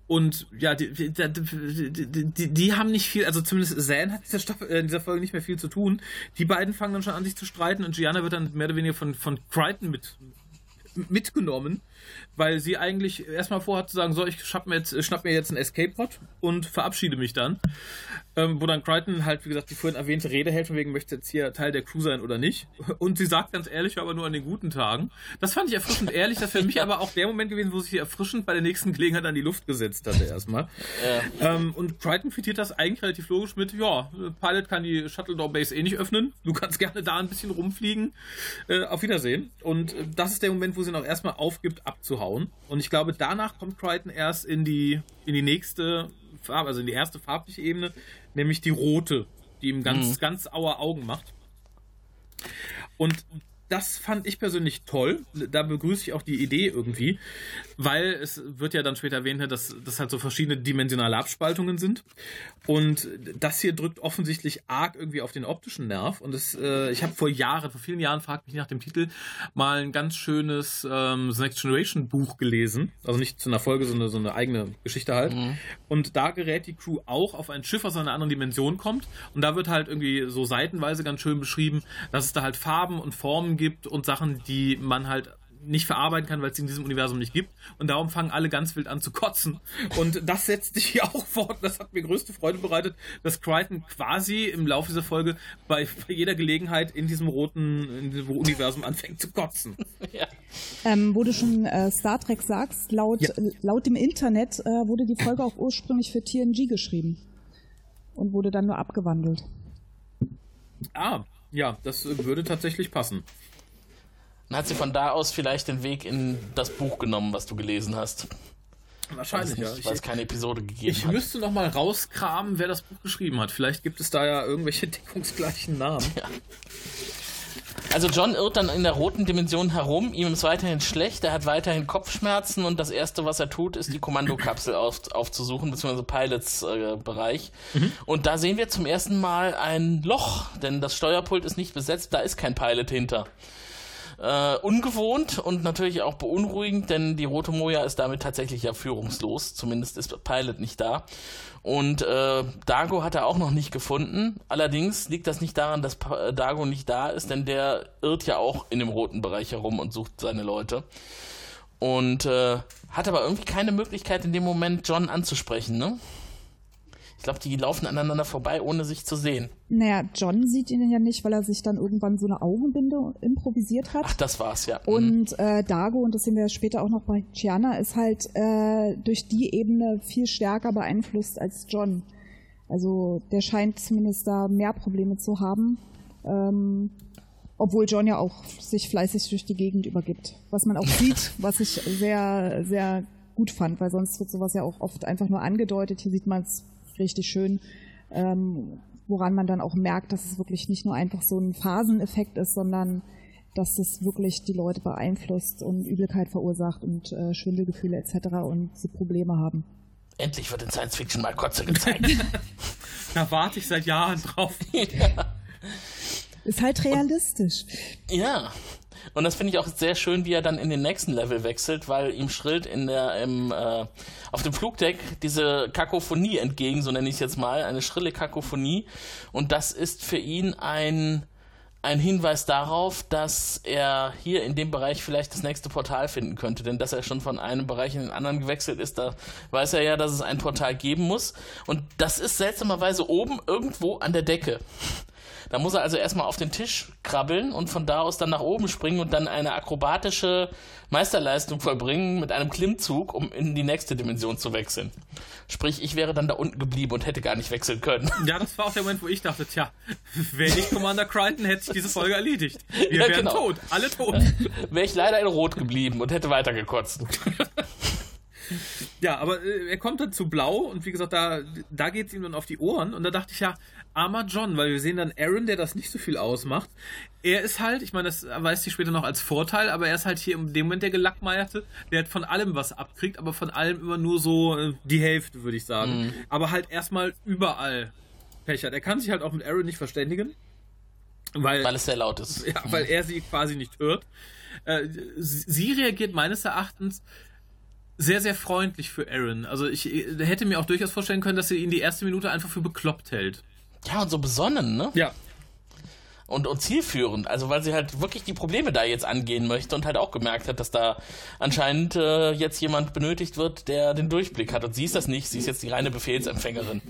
und ja, die, die, die, die, haben nicht viel, also zumindest Zan hat dieser Staffel, äh, in dieser Folge nicht mehr viel zu tun. Die beiden fangen dann schon an, sich zu streiten und Gianna wird dann mehr oder weniger von, von Crichton mit, mitgenommen weil sie eigentlich erstmal vorhat zu sagen, so, ich schnapp mir jetzt, schnapp mir jetzt einen Escape-Pod und verabschiede mich dann. Ähm, wo dann Crichton halt, wie gesagt, die vorhin erwähnte Rede hält, von wegen, möchte jetzt hier Teil der Crew sein oder nicht. Und sie sagt ganz ehrlich, aber nur an den guten Tagen. Das fand ich erfrischend ehrlich, das wäre für mich aber auch der Moment gewesen, wo sich erfrischend bei der nächsten Gelegenheit an die Luft gesetzt hatte erstmal. Ja. Ähm, und Crichton quittiert das eigentlich relativ logisch mit, ja, Pilot kann die Shuttle Door Base eh nicht öffnen, du kannst gerne da ein bisschen rumfliegen. Äh, auf Wiedersehen. Und äh, das ist der Moment, wo sie noch erstmal aufgibt, abzuhauen. Und ich glaube, danach kommt Crichton erst in die, in die nächste Farbe, also in die erste farbliche Ebene, nämlich die rote, die ihm ganz, mhm. ganz auer Augen macht. Und das fand ich persönlich toll. Da begrüße ich auch die Idee irgendwie, weil es wird ja dann später erwähnt, ne, dass das halt so verschiedene dimensionale Abspaltungen sind. Und das hier drückt offensichtlich arg irgendwie auf den optischen Nerv. Und das, äh, ich habe vor Jahren, vor vielen Jahren, fragt mich nach dem Titel, mal ein ganz schönes ähm, The Next Generation Buch gelesen. Also nicht zu einer Folge, sondern so eine eigene Geschichte halt. Mhm. Und da gerät die Crew auch auf ein Schiff aus einer anderen Dimension kommt. Und da wird halt irgendwie so seitenweise ganz schön beschrieben, dass es da halt Farben und Formen gibt gibt und Sachen, die man halt nicht verarbeiten kann, weil es in diesem Universum nicht gibt. Und darum fangen alle ganz wild an zu kotzen. Und das setzt sich hier auch fort. Das hat mir größte Freude bereitet, dass Crichton quasi im Laufe dieser Folge bei, bei jeder Gelegenheit in diesem roten in diesem Universum anfängt zu kotzen. Ja. Ähm, wo du schon äh, Star Trek sagst, laut, ja. laut dem Internet äh, wurde die Folge auch ursprünglich für TNG geschrieben. Und wurde dann nur abgewandelt. Ah, ja, das würde tatsächlich passen. Dann hat sie von da aus vielleicht den Weg in das Buch genommen, was du gelesen hast. Wahrscheinlich, nicht, ja. Weil es keine Episode gegeben ich hat. Müsste noch mal rauskramen, wer das Buch geschrieben hat. Vielleicht gibt es da ja irgendwelche deckungsgleichen Namen. Ja. Also John irrt dann in der roten Dimension herum, ihm ist weiterhin schlecht, er hat weiterhin Kopfschmerzen und das erste, was er tut, ist die Kommandokapsel auf, aufzusuchen, beziehungsweise Pilots äh. Mhm. Und da sehen wir zum ersten Mal ein Loch, denn das Steuerpult ist nicht besetzt, da ist kein Pilot hinter. Äh, ungewohnt und natürlich auch beunruhigend, denn die Rote Moja ist damit tatsächlich ja führungslos. Zumindest ist Pilot nicht da. Und äh, Dago hat er auch noch nicht gefunden. Allerdings liegt das nicht daran, dass äh, Dago nicht da ist, denn der irrt ja auch in dem roten Bereich herum und sucht seine Leute. Und äh, hat aber irgendwie keine Möglichkeit in dem Moment John anzusprechen, ne? Ich glaube, die laufen aneinander vorbei, ohne sich zu sehen. Naja, John sieht ihn ja nicht, weil er sich dann irgendwann so eine Augenbinde improvisiert hat. Ach, das war's, ja. Und mhm. äh, Dago, und das sehen wir später auch noch bei Chiana, ist halt äh, durch die Ebene viel stärker beeinflusst als John. Also der scheint zumindest da mehr Probleme zu haben. Ähm, obwohl John ja auch sich fleißig durch die Gegend übergibt. Was man auch sieht, was ich sehr, sehr gut fand, weil sonst wird sowas ja auch oft einfach nur angedeutet. Hier sieht man es richtig schön, ähm, woran man dann auch merkt, dass es wirklich nicht nur einfach so ein Phaseneffekt ist, sondern dass es wirklich die Leute beeinflusst und Übelkeit verursacht und äh, Schwindelgefühle etc. und sie Probleme haben. Endlich wird in Science Fiction mal Kotze gezeigt. da warte ich seit Jahren drauf. ja. Ist halt realistisch. Und, ja. Und das finde ich auch sehr schön, wie er dann in den nächsten Level wechselt, weil ihm schrillt in der, im, äh, auf dem Flugdeck diese Kakophonie entgegen, so nenne ich es jetzt mal, eine schrille Kakophonie. Und das ist für ihn ein, ein Hinweis darauf, dass er hier in dem Bereich vielleicht das nächste Portal finden könnte. Denn dass er schon von einem Bereich in den anderen gewechselt ist, da weiß er ja, dass es ein Portal geben muss. Und das ist seltsamerweise oben irgendwo an der Decke. Da muss er also erstmal auf den Tisch krabbeln und von da aus dann nach oben springen und dann eine akrobatische Meisterleistung vollbringen mit einem Klimmzug, um in die nächste Dimension zu wechseln. Sprich, ich wäre dann da unten geblieben und hätte gar nicht wechseln können. Ja, das war auch der Moment, wo ich dachte, tja, wäre ich Commander Crichton, hätte ich diese Folge erledigt. Wir ja, wären genau. tot, alle tot. wäre ich leider in Rot geblieben und hätte weitergekotzt. Ja, aber äh, er kommt dann zu Blau und wie gesagt, da, da geht es ihm dann auf die Ohren und da dachte ich ja, armer John, weil wir sehen dann Aaron, der das nicht so viel ausmacht. Er ist halt, ich meine, das weiß ich später noch als Vorteil, aber er ist halt hier in dem Moment der Gelackmeierte, der hat von allem was abkriegt, aber von allem immer nur so äh, die Hälfte, würde ich sagen. Mhm. Aber halt erstmal überall Pech hat. Er kann sich halt auch mit Aaron nicht verständigen. Weil, weil es sehr laut ist. Ja, weil er sie quasi nicht hört. Äh, sie reagiert meines Erachtens sehr, sehr freundlich für Aaron. Also ich hätte mir auch durchaus vorstellen können, dass sie ihn die erste Minute einfach für bekloppt hält. Ja, und so besonnen, ne? Ja. Und, und zielführend, also weil sie halt wirklich die Probleme da jetzt angehen möchte und halt auch gemerkt hat, dass da anscheinend äh, jetzt jemand benötigt wird, der den Durchblick hat. Und sie ist das nicht, sie ist jetzt die reine Befehlsempfängerin.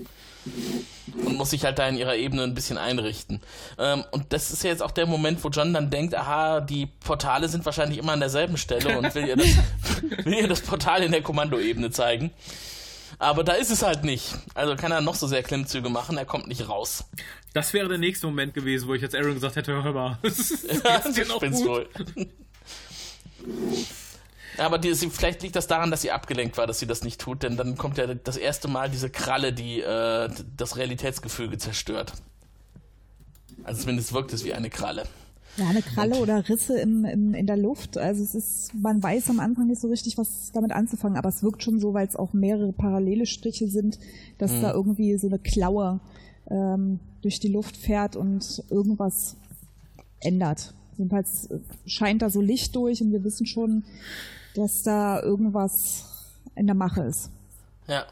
Und muss sich halt da in ihrer Ebene ein bisschen einrichten. Ähm, und das ist ja jetzt auch der Moment, wo John dann denkt, aha, die Portale sind wahrscheinlich immer an derselben Stelle und will ihr das, will ihr das Portal in der Kommandoebene zeigen. Aber da ist es halt nicht. Also kann er noch so sehr Klimmzüge machen, er kommt nicht raus. Das wäre der nächste Moment gewesen, wo ich jetzt Aaron gesagt hätte, hör mal, das ja, dir noch gut. wohl. Aber die, sie, vielleicht liegt das daran, dass sie abgelenkt war, dass sie das nicht tut, denn dann kommt ja das erste Mal diese Kralle, die äh, das Realitätsgefüge zerstört. Also zumindest wirkt es wie eine Kralle. Ja, eine Kralle oder Risse im, im, in der Luft. Also es ist, man weiß am Anfang nicht so richtig, was damit anzufangen, aber es wirkt schon so, weil es auch mehrere parallele Striche sind, dass mhm. da irgendwie so eine Klaue ähm, durch die Luft fährt und irgendwas ändert. Jedenfalls scheint da so Licht durch und wir wissen schon, dass da irgendwas in der Mache ist. Ja.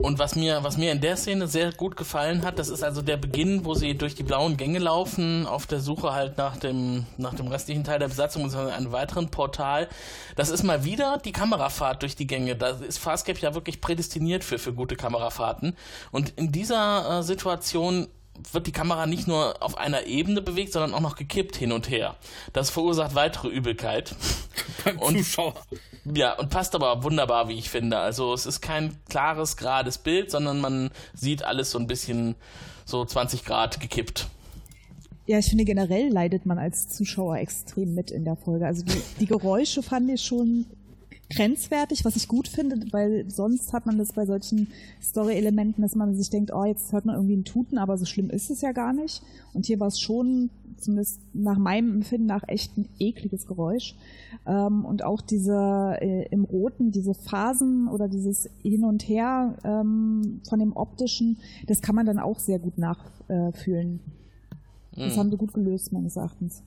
Und was mir, was mir in der Szene sehr gut gefallen hat, das ist also der Beginn, wo sie durch die blauen Gänge laufen, auf der Suche halt nach dem, nach dem restlichen Teil der Besatzung und einem weiteren Portal. Das ist mal wieder die Kamerafahrt durch die Gänge. Da ist Farscape ja wirklich prädestiniert für, für gute Kamerafahrten. Und in dieser äh, Situation wird die Kamera nicht nur auf einer Ebene bewegt, sondern auch noch gekippt hin und her. Das verursacht weitere Übelkeit. Beim und, Zuschauer. Ja, und passt aber wunderbar, wie ich finde. Also es ist kein klares, gerades Bild, sondern man sieht alles so ein bisschen so 20 Grad gekippt. Ja, ich finde generell leidet man als Zuschauer extrem mit in der Folge. Also die, die Geräusche fand ich schon grenzwertig, was ich gut finde, weil sonst hat man das bei solchen Story-Elementen, dass man sich denkt, oh, jetzt hört man irgendwie einen Tuten, aber so schlimm ist es ja gar nicht. Und hier war es schon, zumindest nach meinem Empfinden nach, echt ein ekliges Geräusch. Ähm, und auch diese äh, im Roten, diese Phasen oder dieses Hin und Her ähm, von dem Optischen, das kann man dann auch sehr gut nachfühlen. Äh, das mhm. haben sie gut gelöst, meines Erachtens.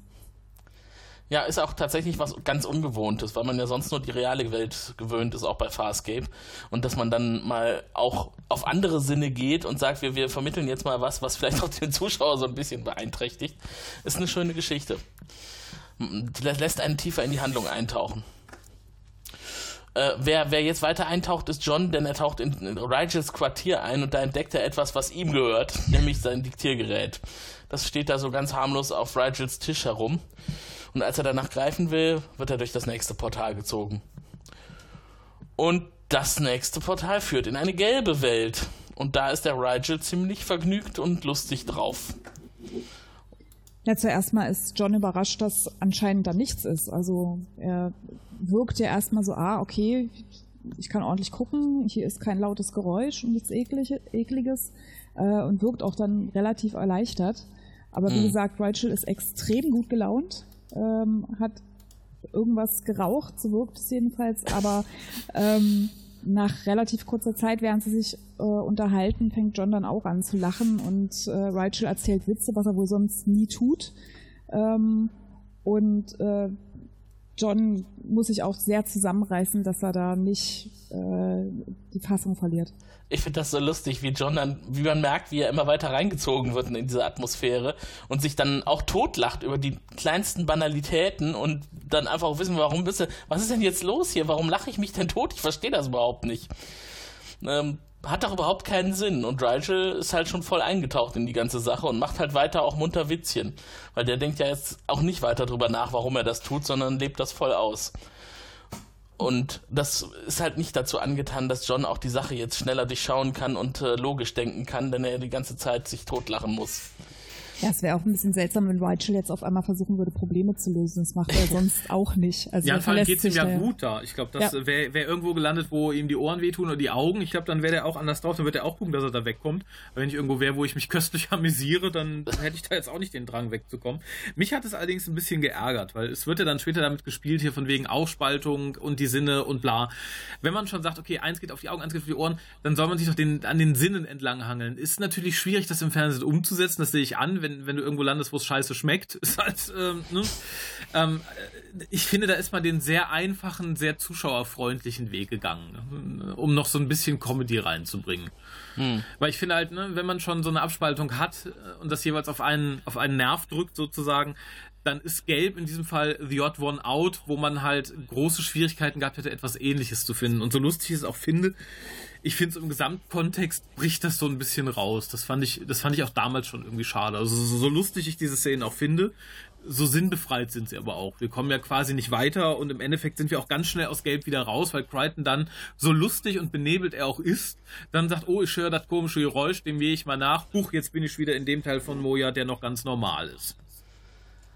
Ja, ist auch tatsächlich was ganz Ungewohntes, weil man ja sonst nur die reale Welt gewöhnt ist, auch bei Farscape. Und dass man dann mal auch auf andere Sinne geht und sagt, wir, wir vermitteln jetzt mal was, was vielleicht auch den Zuschauer so ein bisschen beeinträchtigt, ist eine schöne Geschichte. Lässt einen tiefer in die Handlung eintauchen. Äh, wer, wer jetzt weiter eintaucht, ist John, denn er taucht in, in Rigels Quartier ein und da entdeckt er etwas, was ihm gehört, nämlich sein Diktiergerät. Das steht da so ganz harmlos auf Rigels Tisch herum. Und als er danach greifen will, wird er durch das nächste Portal gezogen. Und das nächste Portal führt in eine gelbe Welt. Und da ist der Rigel ziemlich vergnügt und lustig drauf. Ja, zuerst mal ist John überrascht, dass anscheinend da nichts ist. Also er wirkt ja erstmal so, ah, okay, ich kann ordentlich gucken, hier ist kein lautes Geräusch und nichts Ekliges äh, und wirkt auch dann relativ erleichtert. Aber wie mhm. gesagt, Rachel ist extrem gut gelaunt ähm, hat irgendwas geraucht, so wirkt es jedenfalls, aber ähm, nach relativ kurzer Zeit, während sie sich äh, unterhalten, fängt John dann auch an zu lachen und äh, Rachel erzählt Witze, was er wohl sonst nie tut. Ähm, Und äh, John muss sich auch sehr zusammenreißen, dass er da nicht äh, die Fassung verliert. Ich finde das so lustig, wie John dann, wie man merkt, wie er immer weiter reingezogen wird in diese Atmosphäre und sich dann auch totlacht über die kleinsten Banalitäten und dann einfach auch wissen, warum bist du, was ist denn jetzt los hier? Warum lache ich mich denn tot? Ich verstehe das überhaupt nicht. Ähm, hat doch überhaupt keinen Sinn. Und Rigel ist halt schon voll eingetaucht in die ganze Sache und macht halt weiter auch munter Witzchen. Weil der denkt ja jetzt auch nicht weiter drüber nach, warum er das tut, sondern lebt das voll aus. Und das ist halt nicht dazu angetan, dass John auch die Sache jetzt schneller durchschauen kann und äh, logisch denken kann, denn er die ganze Zeit sich totlachen muss. Ja, es wäre auch ein bisschen seltsam, wenn Rachel jetzt auf einmal versuchen würde, Probleme zu lösen. Das macht er sonst auch nicht. Also ja, vor allem geht es ihm ja gut da. Ich glaube, das ja. wäre wär irgendwo gelandet, wo ihm die Ohren wehtun oder die Augen. Ich glaube, dann wäre der auch anders drauf. Dann wird er auch gucken, dass er da wegkommt. Aber wenn ich irgendwo wäre, wo ich mich köstlich amüsiere, dann, hätte ich da jetzt auch nicht den Drang wegzukommen. Mich hat es allerdings ein bisschen geärgert, weil es wird ja dann später damit gespielt, hier von wegen Aufspaltung und die Sinne und bla. Wenn man schon sagt, okay, eins geht auf die Augen, eins geht auf die Ohren, dann soll man sich doch den, an den Sinnen entlang hangeln. Ist natürlich schwierig, das im Fernsehen umzusetzen, das sehe ich an, wenn, wenn du irgendwo landest, wo es scheiße schmeckt. Ist halt, ähm, ne? ähm, ich finde, da ist man den sehr einfachen, sehr zuschauerfreundlichen Weg gegangen, ne? um noch so ein bisschen Comedy reinzubringen. Hm. Weil ich finde halt, ne, wenn man schon so eine Abspaltung hat äh, und das jeweils auf einen, auf einen Nerv drückt sozusagen, dann ist Gelb in diesem Fall The Odd One Out, wo man halt große Schwierigkeiten gehabt hätte, etwas Ähnliches zu finden. Und so lustig ich es auch finde, ich finde, im Gesamtkontext bricht das so ein bisschen raus. Das fand ich, das fand ich auch damals schon irgendwie schade. Also so, so lustig ich diese Szenen auch finde, so sinnbefreit sind sie aber auch. Wir kommen ja quasi nicht weiter und im Endeffekt sind wir auch ganz schnell aus Gelb wieder raus, weil Crichton dann, so lustig und benebelt er auch ist, dann sagt, oh, ich höre das komische Geräusch, dem gehe ich mal nach. Huch, jetzt bin ich wieder in dem Teil von Moja, der noch ganz normal ist.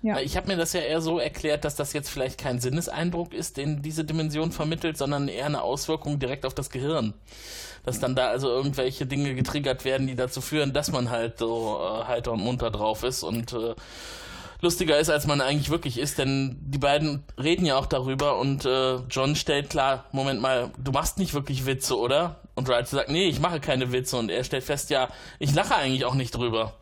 Ja. Ich habe mir das ja eher so erklärt, dass das jetzt vielleicht kein Sinneseindruck ist, den diese Dimension vermittelt, sondern eher eine Auswirkung direkt auf das Gehirn. Dass dann da also irgendwelche Dinge getriggert werden, die dazu führen, dass man halt so äh, heiter und munter drauf ist und äh, lustiger ist, als man eigentlich wirklich ist, denn die beiden reden ja auch darüber und äh, John stellt klar, Moment mal, du machst nicht wirklich Witze, oder? Und Wright sagt, nee, ich mache keine Witze und er stellt fest, ja, ich lache eigentlich auch nicht drüber.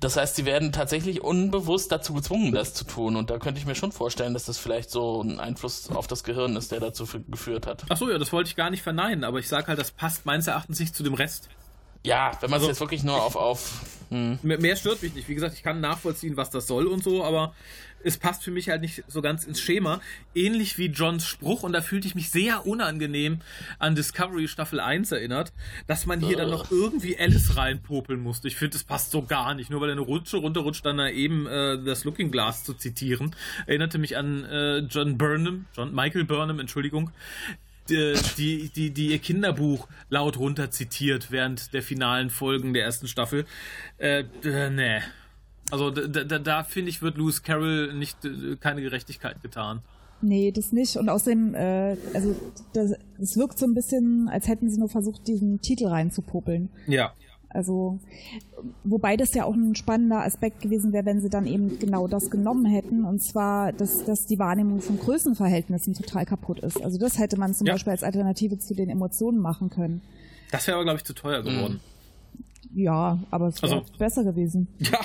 Das heißt, sie werden tatsächlich unbewusst dazu gezwungen, das zu tun. Und da könnte ich mir schon vorstellen, dass das vielleicht so ein Einfluss auf das Gehirn ist, der dazu geführt hat. Ach so, ja, das wollte ich gar nicht verneinen, aber ich sage halt, das passt meines Erachtens nicht zu dem Rest. Ja, wenn man es also, jetzt wirklich nur auf. auf hm. Mehr stört mich nicht. Wie gesagt, ich kann nachvollziehen, was das soll und so, aber es passt für mich halt nicht so ganz ins Schema. Ähnlich wie Johns Spruch, und da fühlte ich mich sehr unangenehm an Discovery Staffel 1 erinnert, dass man hier uh. dann noch irgendwie Alice reinpopeln musste. Ich finde, es passt so gar nicht. Nur weil er eine Rutsche runterrutscht, dann da eben äh, das Looking Glass zu zitieren. Erinnerte mich an äh, John Burnham, John Michael Burnham, Entschuldigung, die, die, die, die ihr Kinderbuch laut runter zitiert während der finalen Folgen der ersten Staffel. Äh, äh nee. Also da, da, da finde ich, wird Lewis Carroll nicht keine Gerechtigkeit getan. Nee, das nicht. Und außerdem, äh, also das, das wirkt so ein bisschen, als hätten sie nur versucht, diesen Titel reinzupopeln. Ja. Also, wobei das ja auch ein spannender Aspekt gewesen wäre, wenn sie dann eben genau das genommen hätten, und zwar, dass, dass die Wahrnehmung von Größenverhältnissen total kaputt ist. Also das hätte man zum ja. Beispiel als Alternative zu den Emotionen machen können. Das wäre aber, glaube ich, zu teuer geworden. Mhm. Ja, aber es wäre also, besser gewesen. Ja,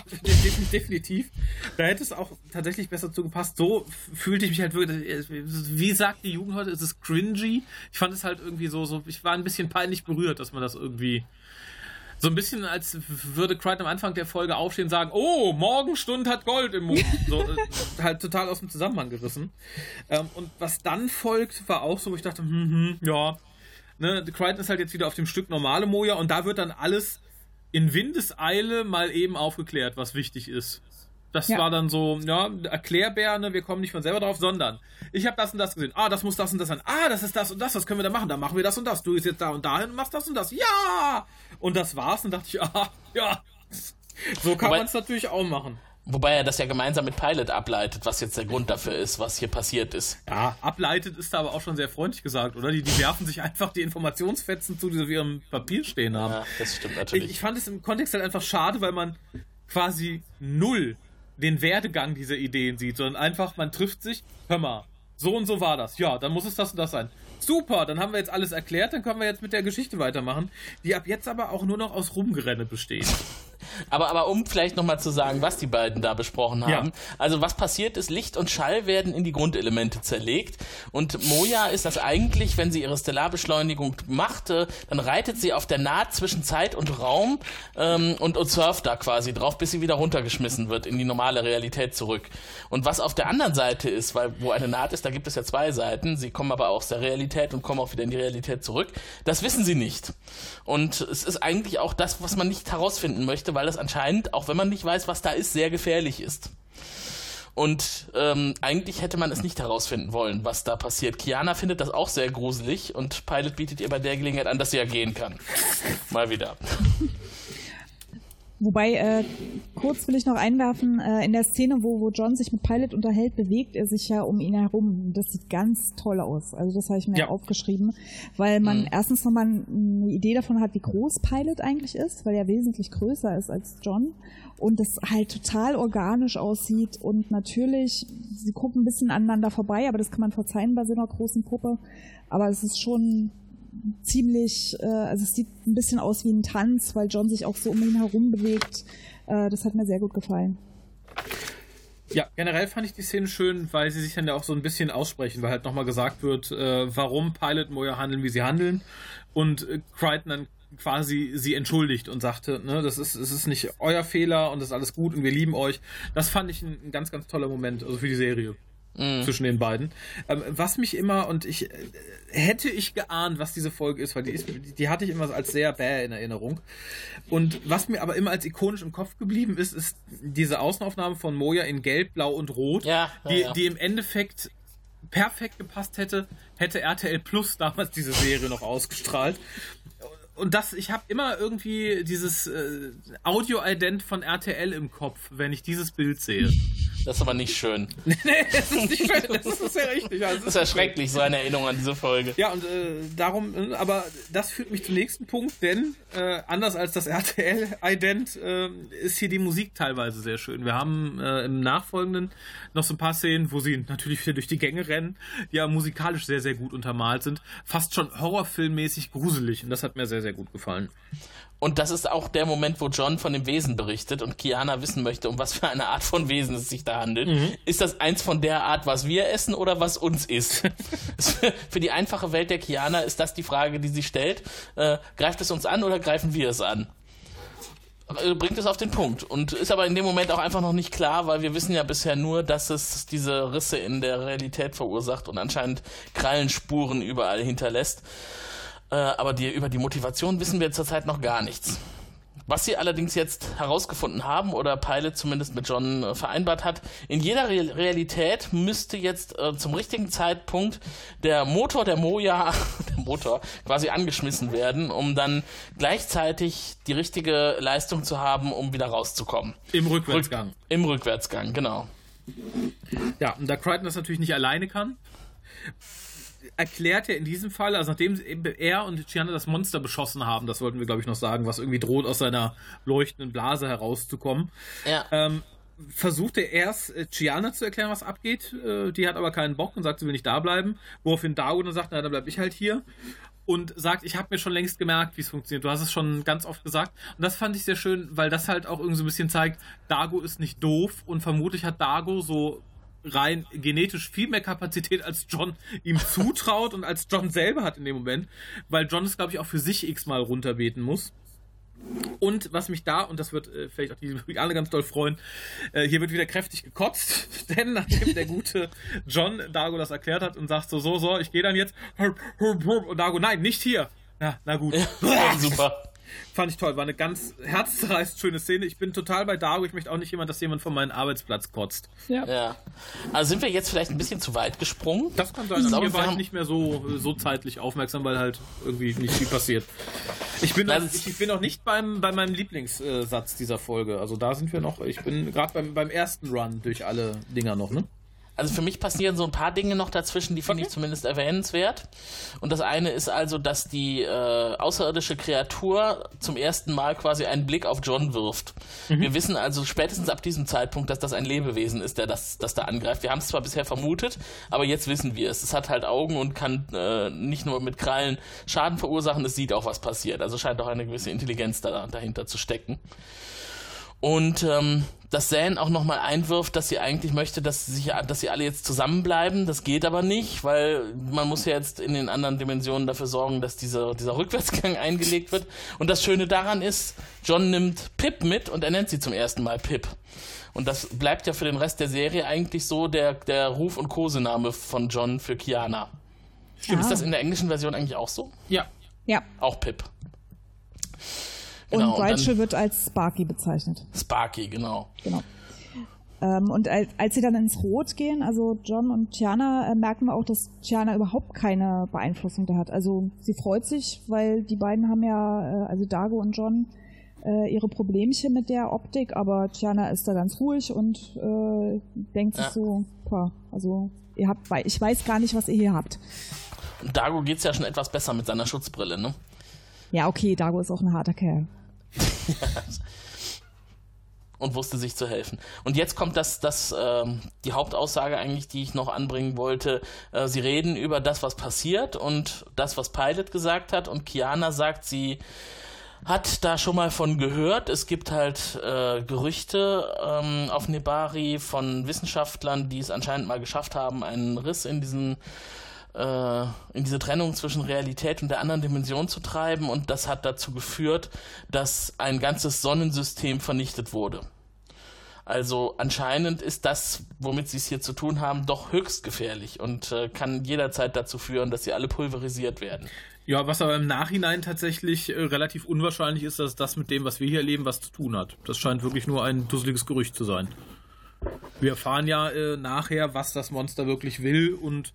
definitiv. Da hätte es auch tatsächlich besser zugepasst. So fühlte ich mich halt wirklich, wie sagt die Jugend heute, ist es cringy? Ich fand es halt irgendwie so, so, ich war ein bisschen peinlich berührt, dass man das irgendwie so ein bisschen, als würde Crichton am Anfang der Folge aufstehen und sagen, oh, Morgenstund hat Gold im Mund. So, äh, halt total aus dem Zusammenhang gerissen. Ähm, und was dann folgt, war auch so, wo ich dachte, hm, hm, ja, ne, Crichton ist halt jetzt wieder auf dem Stück normale Moja und da wird dann alles in Windeseile mal eben aufgeklärt, was wichtig ist. Das ja. war dann so, ja, Erklärbärne, wir kommen nicht von selber drauf, sondern ich habe das und das gesehen. Ah, das muss das und das sein. Ah, das ist das und das, was können wir da machen? Dann machen wir das und das. Du gehst jetzt da und dahin und machst das und das. Ja! Und das war's. Und dachte ich, ah, ja. So kann man es natürlich auch machen. Wobei er das ja gemeinsam mit Pilot ableitet, was jetzt der Grund dafür ist, was hier passiert ist. Ja, ableitet ist da aber auch schon sehr freundlich gesagt, oder? Die, die werfen sich einfach die Informationsfetzen zu, die sie auf ihrem Papier stehen haben. Ja, das stimmt natürlich. Ich, ich fand es im Kontext halt einfach schade, weil man quasi null den Werdegang dieser Ideen sieht, sondern einfach, man trifft sich, hör mal, so und so war das. Ja, dann muss es das und das sein. Super, dann haben wir jetzt alles erklärt, dann können wir jetzt mit der Geschichte weitermachen, die ab jetzt aber auch nur noch aus Rumgerenne besteht. Aber, aber um vielleicht nochmal zu sagen, was die beiden da besprochen haben. Ja. Also was passiert ist, Licht und Schall werden in die Grundelemente zerlegt. Und Moja ist das eigentlich, wenn sie ihre Stellarbeschleunigung machte, dann reitet sie auf der Naht zwischen Zeit und Raum ähm, und, und surft da quasi drauf, bis sie wieder runtergeschmissen wird in die normale Realität zurück. Und was auf der anderen Seite ist, weil wo eine Naht ist, da gibt es ja zwei Seiten, sie kommen aber aus der Realität und kommen auch wieder in die Realität zurück, das wissen sie nicht. Und es ist eigentlich auch das, was man nicht herausfinden möchte, weil das anscheinend, auch wenn man nicht weiß, was da ist, sehr gefährlich ist. Und ähm, eigentlich hätte man es nicht herausfinden wollen, was da passiert. Kiana findet das auch sehr gruselig und Pilot bietet ihr bei der Gelegenheit an, dass sie ja gehen kann. Mal wieder. Wobei, äh, kurz will ich noch einwerfen, äh, in der Szene, wo, wo John sich mit Pilot unterhält, bewegt er sich ja um ihn herum. Das sieht ganz toll aus. Also das habe ich mir ja. aufgeschrieben, weil man mhm. erstens nochmal eine Idee davon hat, wie groß Pilot eigentlich ist, weil er wesentlich größer ist als John und das halt total organisch aussieht und natürlich, sie gucken ein bisschen aneinander vorbei, aber das kann man verzeihen bei so einer großen Puppe. Aber es ist schon ziemlich, äh, also es sieht ein bisschen aus wie ein Tanz, weil John sich auch so um ihn herum bewegt. Äh, das hat mir sehr gut gefallen. Ja, generell fand ich die Szene schön, weil sie sich dann ja auch so ein bisschen aussprechen, weil halt nochmal gesagt wird, äh, warum Pilot Moya handeln, wie sie handeln. Und äh, Crichton dann quasi sie entschuldigt und sagte, ne, das ist, es ist nicht euer Fehler und das ist alles gut und wir lieben euch. Das fand ich ein, ein ganz, ganz toller Moment, also für die Serie. Mm. Zwischen den beiden. Ähm, was mich immer, und ich äh, hätte ich geahnt, was diese Folge ist, weil die, ist, die hatte ich immer als sehr bäh in Erinnerung. Und was mir aber immer als ikonisch im Kopf geblieben ist, ist diese Außenaufnahme von Moja in Gelb, Blau und Rot, ja, ja, die, ja. die im Endeffekt perfekt gepasst hätte, hätte RTL Plus damals diese Serie noch ausgestrahlt und das, ich habe immer irgendwie dieses äh, Audio-Ident von RTL im Kopf, wenn ich dieses Bild sehe. Das ist aber nicht schön. nee, das ist nicht schön, das ist ja richtig. Also, das ist ja schrecklich, so eine Erinnerung an diese Folge. Ja, und äh, darum, äh, aber das führt mich zum nächsten Punkt, denn äh, anders als das RTL-Ident äh, ist hier die Musik teilweise sehr schön. Wir haben äh, im Nachfolgenden noch so ein paar Szenen, wo sie natürlich wieder durch die Gänge rennen, die ja musikalisch sehr, sehr gut untermalt sind. Fast schon horrorfilmmäßig gruselig und das hat mir sehr, sehr gut gefallen. Und das ist auch der Moment, wo John von dem Wesen berichtet und Kiana wissen möchte, um was für eine Art von Wesen es sich da handelt. Mhm. Ist das eins von der Art, was wir essen oder was uns ist? für die einfache Welt der Kiana ist das die Frage, die sie stellt. Äh, greift es uns an oder greifen wir es an? Äh, bringt es auf den Punkt und ist aber in dem Moment auch einfach noch nicht klar, weil wir wissen ja bisher nur, dass es diese Risse in der Realität verursacht und anscheinend Krallenspuren überall hinterlässt. Äh, aber die, über die Motivation wissen wir zurzeit noch gar nichts. Was sie allerdings jetzt herausgefunden haben oder Pilot zumindest mit John äh, vereinbart hat, in jeder Re Realität müsste jetzt äh, zum richtigen Zeitpunkt der Motor der Moja, der Motor quasi angeschmissen werden, um dann gleichzeitig die richtige Leistung zu haben, um wieder rauszukommen. Im Rückwärtsgang. Rück Im Rückwärtsgang, genau. Ja, und da Crichton das natürlich nicht alleine kann, erklärt er in diesem Fall, also nachdem er und Gianna das Monster beschossen haben, das wollten wir glaube ich noch sagen, was irgendwie droht aus seiner leuchtenden Blase herauszukommen, ja. ähm, versucht er erst äh, Gianna zu erklären, was abgeht. Äh, die hat aber keinen Bock und sagt, sie will nicht da bleiben. Woraufhin Dago dann sagt, na, dann bleib ich halt hier. Und sagt, ich habe mir schon längst gemerkt, wie es funktioniert. Du hast es schon ganz oft gesagt. Und das fand ich sehr schön, weil das halt auch irgendwie so ein bisschen zeigt, Dago ist nicht doof und vermutlich hat Dago so rein genetisch viel mehr Kapazität, als John ihm zutraut und als John selber hat in dem Moment, weil John es, glaube ich, auch für sich x-mal runterbeten muss. Und was mich da, und das wird äh, vielleicht auch die alle ganz doll freuen, äh, hier wird wieder kräftig gekotzt, denn nachdem der gute John Dago das erklärt hat und sagt so, so, so, ich gehe dann jetzt, und Dago, nein, nicht hier. Ja, na gut. Ja, super. Fand ich toll, war eine ganz herzzerreißend schöne Szene. Ich bin total bei Dago. Ich möchte auch nicht jemand, dass jemand von meinem Arbeitsplatz kotzt. Ja. ja. Also sind wir jetzt vielleicht ein bisschen zu weit gesprungen? Das kann sein. Also hier war ich nicht mehr so, so zeitlich aufmerksam, weil halt irgendwie nicht viel passiert. Ich bin, noch, ich, ich bin noch nicht beim, bei meinem Lieblingssatz dieser Folge. Also da sind wir noch. Ich bin gerade beim, beim ersten Run durch alle Dinger noch, ne? Also für mich passieren so ein paar Dinge noch dazwischen, die finde okay. ich zumindest erwähnenswert. Und das eine ist also, dass die äh, außerirdische Kreatur zum ersten Mal quasi einen Blick auf John wirft. Mhm. Wir wissen also spätestens ab diesem Zeitpunkt, dass das ein Lebewesen ist, der das, das da angreift. Wir haben es zwar bisher vermutet, aber jetzt wissen wir es. Es hat halt Augen und kann äh, nicht nur mit Krallen Schaden verursachen, es sieht auch, was passiert. Also scheint auch eine gewisse Intelligenz da, dahinter zu stecken. Und ähm, dass Zane auch nochmal einwirft, dass sie eigentlich möchte, dass sie, sich, dass sie alle jetzt zusammenbleiben. Das geht aber nicht, weil man muss ja jetzt in den anderen Dimensionen dafür sorgen, dass dieser, dieser Rückwärtsgang eingelegt wird. Und das Schöne daran ist, John nimmt Pip mit und er nennt sie zum ersten Mal Pip. Und das bleibt ja für den Rest der Serie eigentlich so der, der Ruf- und Kosename von John für Kiana. Stimmt, ah. ist das in der englischen Version eigentlich auch so? Ja. Ja. Auch Pip. Genau, und Rachel wird als Sparky bezeichnet. Sparky, genau. Genau. Ähm, und als, als, sie dann ins Rot gehen, also John und Tiana, äh, merken wir auch, dass Tiana überhaupt keine Beeinflussung da hat. Also sie freut sich, weil die beiden haben ja, äh, also Dago und John, äh, ihre Problemchen mit der Optik, aber Tiana ist da ganz ruhig und äh, denkt ja. sich so, boah, also ihr habt, ich weiß gar nicht, was ihr hier habt. Und Dago geht's ja schon etwas besser mit seiner Schutzbrille, ne? Ja, okay, Dago ist auch ein harter Kerl. und wusste sich zu helfen. Und jetzt kommt das, das ähm, die Hauptaussage eigentlich, die ich noch anbringen wollte. Äh, sie reden über das, was passiert und das, was Pilot gesagt hat. Und Kiana sagt, sie hat da schon mal von gehört. Es gibt halt äh, Gerüchte ähm, auf Nebari von Wissenschaftlern, die es anscheinend mal geschafft haben, einen Riss in diesen in diese Trennung zwischen Realität und der anderen Dimension zu treiben und das hat dazu geführt, dass ein ganzes Sonnensystem vernichtet wurde. Also anscheinend ist das, womit sie es hier zu tun haben, doch höchst gefährlich und äh, kann jederzeit dazu führen, dass sie alle pulverisiert werden. Ja, was aber im Nachhinein tatsächlich äh, relativ unwahrscheinlich ist, dass das mit dem, was wir hier erleben, was zu tun hat. Das scheint wirklich nur ein dusseliges Gerücht zu sein. Wir erfahren ja äh, nachher, was das Monster wirklich will und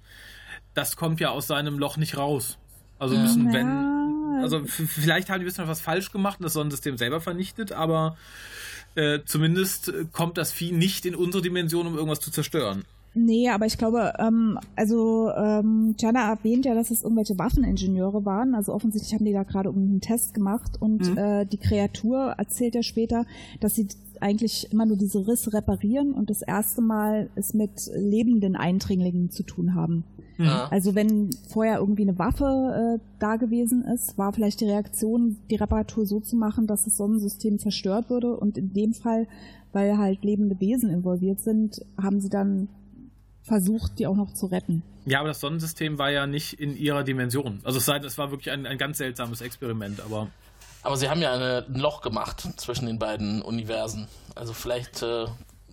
das kommt ja aus seinem Loch nicht raus. Also müssen, ja. wenn, also vielleicht haben die bisschen was falsch gemacht und das Sonnensystem selber vernichtet, aber äh, zumindest kommt das Vieh nicht in unsere Dimension, um irgendwas zu zerstören. Nee, aber ich glaube, ähm, also ähm, Jana erwähnt ja, dass es irgendwelche Waffeningenieure waren. Also offensichtlich haben die da gerade einen Test gemacht und mhm. äh, die Kreatur erzählt ja später, dass sie eigentlich immer nur diese Risse reparieren und das erste Mal es mit lebenden Eindringlingen zu tun haben. Ja. Also wenn vorher irgendwie eine Waffe äh, da gewesen ist, war vielleicht die Reaktion, die Reparatur so zu machen, dass das Sonnensystem zerstört würde. Und in dem Fall, weil halt lebende Wesen involviert sind, haben sie dann versucht, die auch noch zu retten. Ja, aber das Sonnensystem war ja nicht in ihrer Dimension. Also es, sei, es war wirklich ein, ein ganz seltsames Experiment, aber. Aber sie haben ja eine, ein Loch gemacht zwischen den beiden Universen. Also vielleicht äh,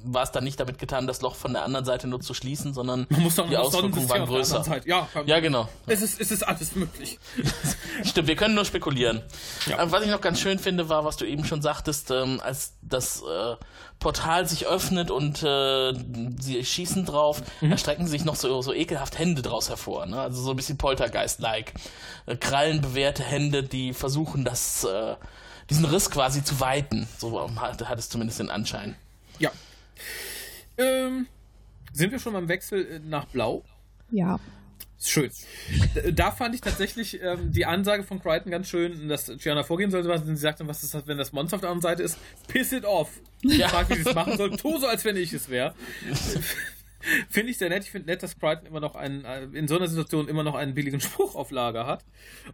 war es dann nicht damit getan, das Loch von der anderen Seite nur zu schließen, sondern Man muss dann die Auswirkungen waren größer. Ja, ja, genau. Es ist, es ist alles möglich. Stimmt, wir können nur spekulieren. Ja. Was ich noch ganz schön finde, war, was du eben schon sagtest, ähm, als das äh, Portal sich öffnet und äh, sie schießen drauf, mhm. da strecken sich noch so, so ekelhaft Hände draus hervor. Ne? Also so ein bisschen Poltergeist-like. Äh, krallenbewehrte Hände, die versuchen, das, äh, diesen Riss quasi zu weiten. So hat, hat es zumindest den Anschein. Ja, ähm, sind wir schon beim Wechsel äh, nach Blau? Ja. Schön. Da fand ich tatsächlich ähm, die Ansage von Crichton ganz schön, dass Gianna vorgehen sollte, was sie sagt, was ist das, wenn das Monster auf der anderen Seite ist? Piss it off. Ja. Frag, wie sie es machen soll. Tu so, als wenn ich es wäre. Finde ich sehr nett. Ich finde nett, dass Crichton immer noch einen, äh, in so einer Situation immer noch einen billigen Spruch auf Lager hat.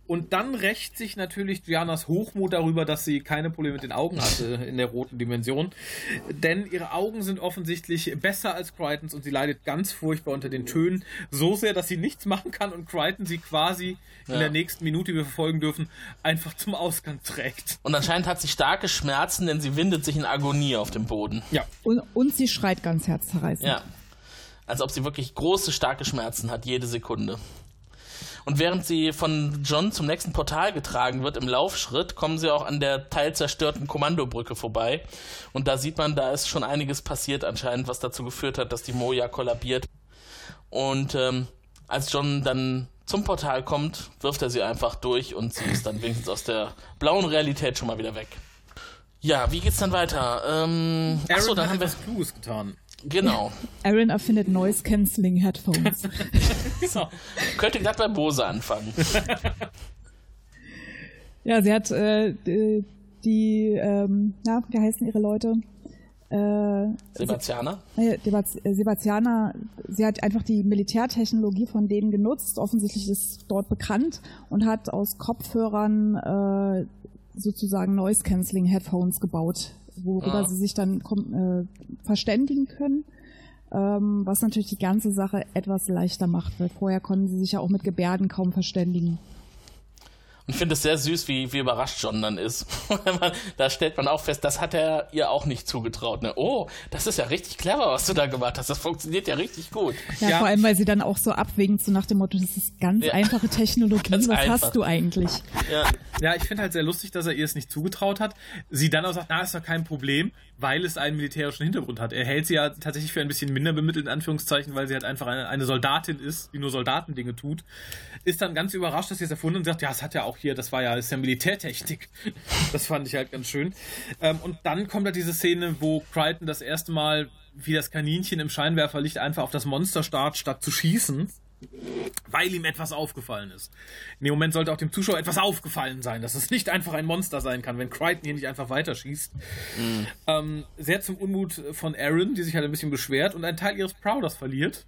Und dann rächt sich natürlich Dianas Hochmut darüber, dass sie keine Probleme mit den Augen hatte in der roten Dimension. Denn ihre Augen sind offensichtlich besser als Crichtons und sie leidet ganz furchtbar unter den Tönen. So sehr, dass sie nichts machen kann und Crichton sie quasi ja. in der nächsten Minute, die wir verfolgen dürfen, einfach zum Ausgang trägt. Und anscheinend hat sie starke Schmerzen, denn sie windet sich in Agonie auf dem Boden. Ja. Und, und sie schreit ganz herzzerreißend. Ja als ob sie wirklich große, starke Schmerzen hat, jede Sekunde. Und während sie von John zum nächsten Portal getragen wird im Laufschritt, kommen sie auch an der teilzerstörten Kommandobrücke vorbei. Und da sieht man, da ist schon einiges passiert anscheinend, was dazu geführt hat, dass die Moja kollabiert. Und ähm, als John dann zum Portal kommt, wirft er sie einfach durch und sie ist dann wenigstens aus der blauen Realität schon mal wieder weg. Ja, wie geht's dann weiter? Ähm, Aaron achso, dann haben wir Kluges getan. Genau. Aaron erfindet Noise Cancelling Headphones. genau. Könnte gerade bei Bose anfangen. ja, sie hat äh, die, ähm, na, wie heißen ihre Leute? Äh, Sebastianer? Äh, Sebastianer, sie hat einfach die Militärtechnologie von denen genutzt. Offensichtlich ist dort bekannt und hat aus Kopfhörern äh, sozusagen Noise Cancelling Headphones gebaut worüber Ja. sie sich dann äh, verständigen können. Ähm, was natürlich die ganze Sache etwas leichter macht, weil vorher konnten sie sich ja auch mit Gebärden kaum verständigen. Und finde es sehr süß, wie, wie überrascht John dann ist. Da stellt man auch fest, das hat er ihr auch nicht zugetraut. Ne? Oh, das ist ja richtig clever, was du da gemacht hast. Das funktioniert ja richtig gut. Ja, Ja. vor allem, weil sie dann auch so abwägen, so nach dem Motto, das ist ganz Ja. einfache Technologie, Ganz was einfach. hast du eigentlich? Ja, Ja, ich finde halt sehr lustig, dass er ihr es nicht zugetraut hat. Sie dann auch sagt, na, ist doch kein Problem, weil es einen militärischen Hintergrund hat. Er hält sie ja tatsächlich für ein bisschen minder bemittelt, in Anführungszeichen, weil sie halt einfach eine, eine Soldatin ist, die nur Soldatendinge tut. Ist dann ganz überrascht, dass sie es erfunden und sagt, ja, es hat ja auch hier, das war ja, das ist ja Militärtechnik. Das fand ich halt ganz schön. Ähm, und dann kommt halt diese Szene, wo Crichton das erste Mal wie das Kaninchen im Scheinwerferlicht einfach auf das Monster starrt, statt zu schießen weil ihm etwas aufgefallen ist. In dem Moment sollte auch dem Zuschauer etwas aufgefallen sein, dass es nicht einfach ein Monster sein kann, wenn Crichton hier nicht einfach weiterschießt. Ähm, sehr zum Unmut von Aaron, die sich halt ein bisschen beschwert und einen Teil ihres Prowlers verliert.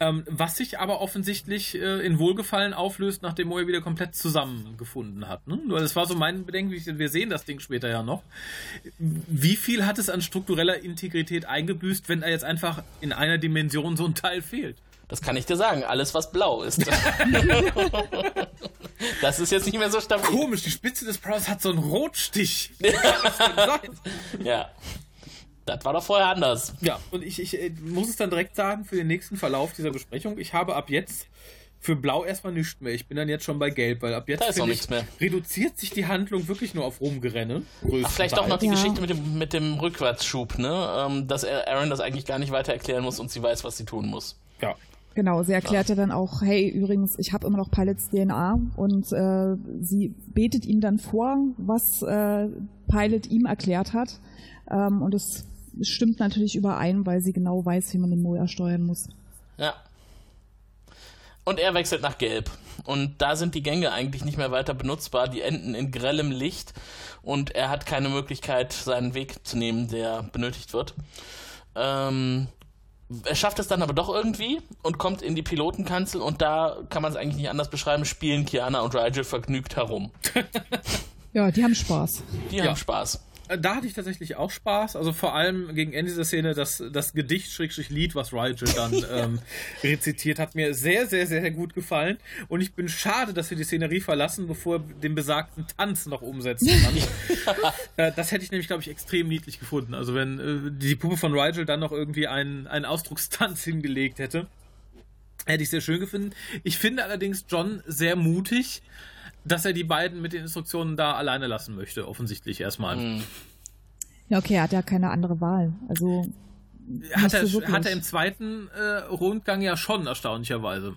Ähm, was sich aber offensichtlich äh, in Wohlgefallen auflöst, nachdem Moya wieder komplett zusammengefunden hat. Ne? Weil Das war so mein Bedenken, wir sehen das Ding später ja noch. Wie viel hat es an struktureller Integrität eingebüßt, wenn er jetzt einfach in einer Dimension so ein Teil fehlt? das kann ich dir sagen. Alles, was blau ist. das ist jetzt nicht mehr so stabil. Komisch, die Spitze des Prowlers hat so einen Rotstich. Ja. Das war doch vorher anders. Ja, und ich, ich äh, muss es dann direkt sagen für den nächsten Verlauf dieser Besprechung. Ich habe ab jetzt für Blau erstmal nichts mehr. Ich bin dann jetzt schon bei Gelb, weil ab jetzt Da ist auch ich, nichts mehr. reduziert sich die Handlung wirklich nur auf Rumgerenne. Ach, vielleicht auch noch die Ja. Geschichte mit dem, mit dem Rückwärtsschub, ne? Ähm, dass Aaron das eigentlich gar nicht weiter erklären muss und sie weiß, was sie tun muss. Ja. Genau, sie erklärt ja dann auch, hey, übrigens, ich habe immer noch Pilots DNA und äh, sie betet ihm dann vor, was äh, Pilot ihm erklärt hat. Ähm, und es stimmt natürlich überein, weil sie genau weiß, wie man den Moja steuern muss. Ja. Und er wechselt nach Gelb. Und da sind die Gänge eigentlich nicht mehr weiter benutzbar. Die enden in grellem Licht. Und er hat keine Möglichkeit, seinen Weg zu nehmen, der benötigt wird. Ähm, er schafft es dann aber doch irgendwie und kommt in die Pilotenkanzel. Und da kann man es eigentlich nicht anders beschreiben, spielen Kiana und Rigel vergnügt herum. Ja, die haben Spaß. Die Ja. haben Spaß. Äh, Da hatte ich tatsächlich auch Spaß. Also vor allem gegen Ende dieser Szene das, das Gedicht Schrägstrich Lied, was Rigel dann ähm, rezitiert, hat mir sehr, sehr, sehr gut gefallen. Und ich bin schade, dass wir die Szenerie verlassen, bevor er den besagten Tanz noch umsetzen kann. äh, das hätte ich nämlich, glaube ich, extrem niedlich gefunden. Also wenn äh, die Puppe von Rigel dann noch irgendwie einen, einen Ausdruckstanz hingelegt hätte. Hätte ich sehr schön gefunden. Ich finde allerdings John sehr mutig, dass er die beiden mit den Instruktionen da alleine lassen möchte, offensichtlich erstmal. Ja, okay, er hat ja keine andere Wahl. Also Hat er, hat er im zweiten äh, Rundgang ja schon, erstaunlicherweise.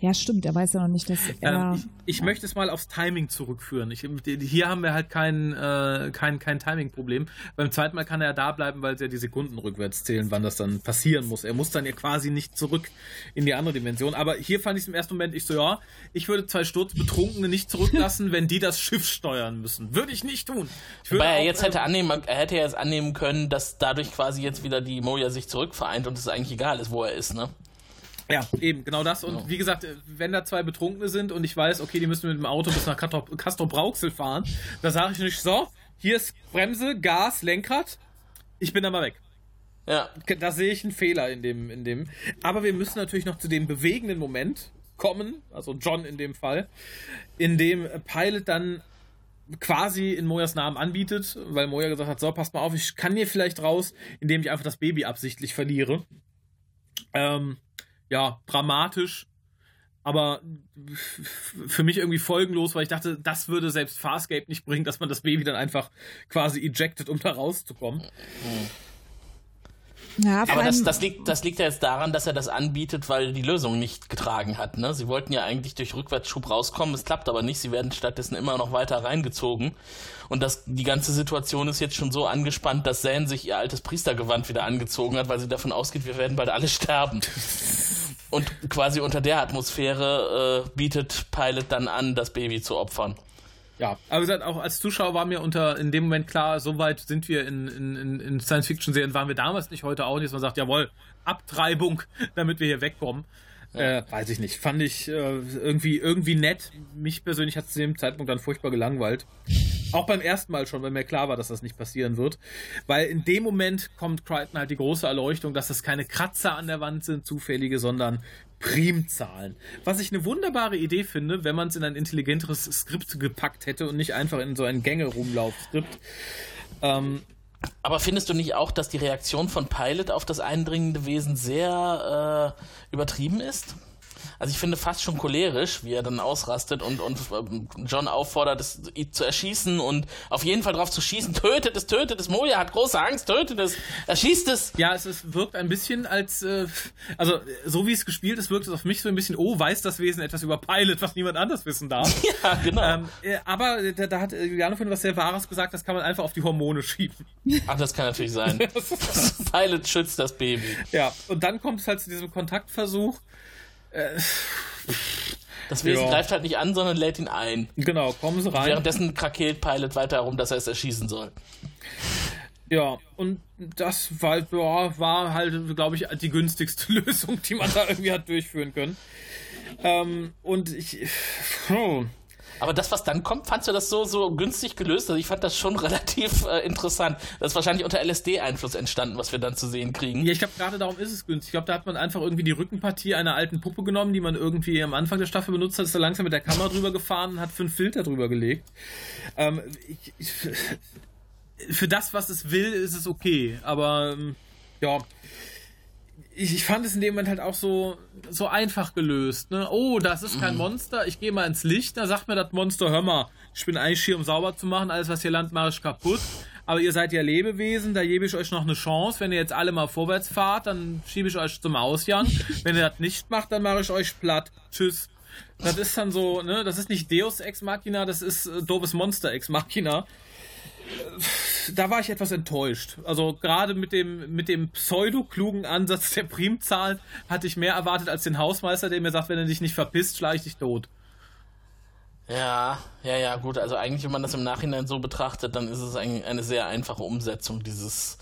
Ja, stimmt. Er weiß ja noch nicht, dass er. Ähm, ich ich möchte es mal aufs Timing zurückführen. Ich, hier haben wir halt kein, äh, kein, kein Timing-Problem. Beim zweiten Mal kann er ja da bleiben, weil sie ja die Sekunden rückwärts zählen, wann das dann passieren muss. Er muss dann ja quasi nicht zurück in die andere Dimension. Aber hier fand ich es im ersten Moment, ich so, ja, ich würde zwei Sturzbetrunkene nicht zurücklassen, wenn die das Schiff steuern müssen. Würde ich nicht tun. Ich Wobei er auch, jetzt äh, hätte annehmen, er hätte jetzt annehmen können, dass dadurch quasi jetzt wieder die Moja sich zurückvereint und es eigentlich egal ist, wo er ist, ne? Ja, eben, genau das. Und wie gesagt, wenn da zwei Betrunkene sind und ich weiß, okay, die müssen mit dem Auto bis nach Castro Brauxel fahren, da sage ich nicht, so, hier ist Bremse, Gas, Lenkrad, ich bin da mal weg. Ja. Da sehe ich einen Fehler in dem, in dem. Aber wir müssen natürlich noch zu dem bewegenden Moment kommen, also John in dem Fall, in dem Pilot dann quasi in Moyas Namen anbietet, weil Moya gesagt hat, so, passt mal auf, ich kann hier vielleicht raus, indem ich einfach das Baby absichtlich verliere. Ähm, ja, dramatisch, aber für mich irgendwie folgenlos, weil ich dachte, das würde selbst Farscape nicht bringen, dass man das Baby dann einfach quasi ejected, um da rauszukommen. Ja, Aber das, das, liegt, das liegt ja jetzt daran, dass er das anbietet, weil die Lösung nicht getragen hat. Ne? Sie wollten ja eigentlich durch Rückwärtsschub rauskommen, es klappt aber nicht. Sie werden stattdessen immer noch weiter reingezogen. Und das, die ganze Situation ist jetzt schon so angespannt, dass Zane sich ihr altes Priestergewand wieder angezogen hat, weil sie davon ausgeht, wir werden bald alle sterben. Und quasi unter der Atmosphäre äh, bietet Pilot dann an, das Baby zu opfern. Ja, aber gesagt, auch als Zuschauer war mir unter in dem Moment klar, so weit sind wir in, in, in- Science-Fiction-Serien, waren wir damals nicht, heute auch nicht, dass man sagt, jawohl, Abtreibung, damit wir hier wegkommen. Äh, weiß ich nicht. Fand ich äh, irgendwie, irgendwie nett. Mich persönlich hat es zu dem Zeitpunkt dann furchtbar gelangweilt. Auch beim ersten Mal schon, weil mir klar war, dass das nicht passieren wird. Weil in dem Moment kommt Crichton halt die große Erleuchtung, dass das keine Kratzer an der Wand sind, zufällige, sondern Primzahlen. Was ich eine wunderbare Idee finde, wenn man es in ein intelligenteres Skript gepackt hätte und nicht einfach in so ein Gänge-Rumlauf-Skript. Ähm, aber findest du nicht auch, dass die Reaktion von Pilot auf das eindringende Wesen sehr äh, übertrieben ist? Also ich finde fast schon cholerisch, wie er dann ausrastet und, und ähm, John auffordert, es zu erschießen und auf jeden Fall drauf zu schießen. Tötet es, tötet es. Moja hat große Angst, tötet es, erschießt es. Ja, es, es wirkt ein bisschen als, äh, also so wie es gespielt ist, wirkt es auf mich so ein bisschen, oh, weiß das Wesen etwas über Pilot, was niemand anders wissen darf. Ja, genau. Ähm, äh, aber da, da hat Juliane von was sehr Wahres gesagt, das kann man einfach auf die Hormone schieben. Ach, das kann natürlich sein. Pilot schützt das Baby. Ja, und dann kommt es halt zu diesem Kontaktversuch äh, das Wesen ja. greift halt nicht an, sondern lädt ihn ein. Genau, kommen sie rein. Währenddessen krakeelt Pilot weiter herum, dass er es erschießen soll. Ja, und das war, ja, war halt, glaube ich, die günstigste Lösung, die man da irgendwie hat durchführen können. Ähm, und ich. Oh, aber das, was dann kommt, fandst du das so, so günstig gelöst? Also ich fand das schon relativ äh, interessant. Das ist wahrscheinlich unter LSD-Einfluss entstanden, was wir dann zu sehen kriegen. Ja, ich glaube, gerade darum ist es günstig. Ich glaube, da hat man einfach irgendwie die Rückenpartie einer alten Puppe genommen, die man irgendwie am Anfang der Staffel benutzt hat, ist da langsam mit der Kamera drüber gefahren und hat fünf Filter drüber gelegt. Ähm, ich, ich, für das, was es will, ist es okay. Aber ähm, ja, ich, ich, fand es in dem Moment halt auch so, so einfach gelöst. Ne? Oh, das ist kein mhm. Monster, ich gehe mal ins Licht, da sagt mir das Monster, hör mal, ich bin eigentlich hier, um sauber zu machen, alles, was hier landet, mache ich kaputt. Aber ihr seid ja Lebewesen, da gebe ich euch noch eine Chance. Wenn ihr jetzt alle mal vorwärts fahrt, dann schiebe ich euch zum Ausgang. Wenn ihr das nicht macht, dann mache ich euch platt. Tschüss. Das ist dann so, ne, das ist nicht Deus Ex Machina, das ist äh, doofes Monster Ex Machina da war ich etwas enttäuscht. Also gerade mit dem, mit dem pseudo-klugen Ansatz der Primzahlen hatte ich mehr erwartet als den Hausmeister, der mir sagt, wenn du dich nicht verpisst, schlage ich dich tot. Ja, ja, ja, gut. Also eigentlich, wenn man das im Nachhinein so betrachtet, dann ist es eine sehr einfache Umsetzung dieses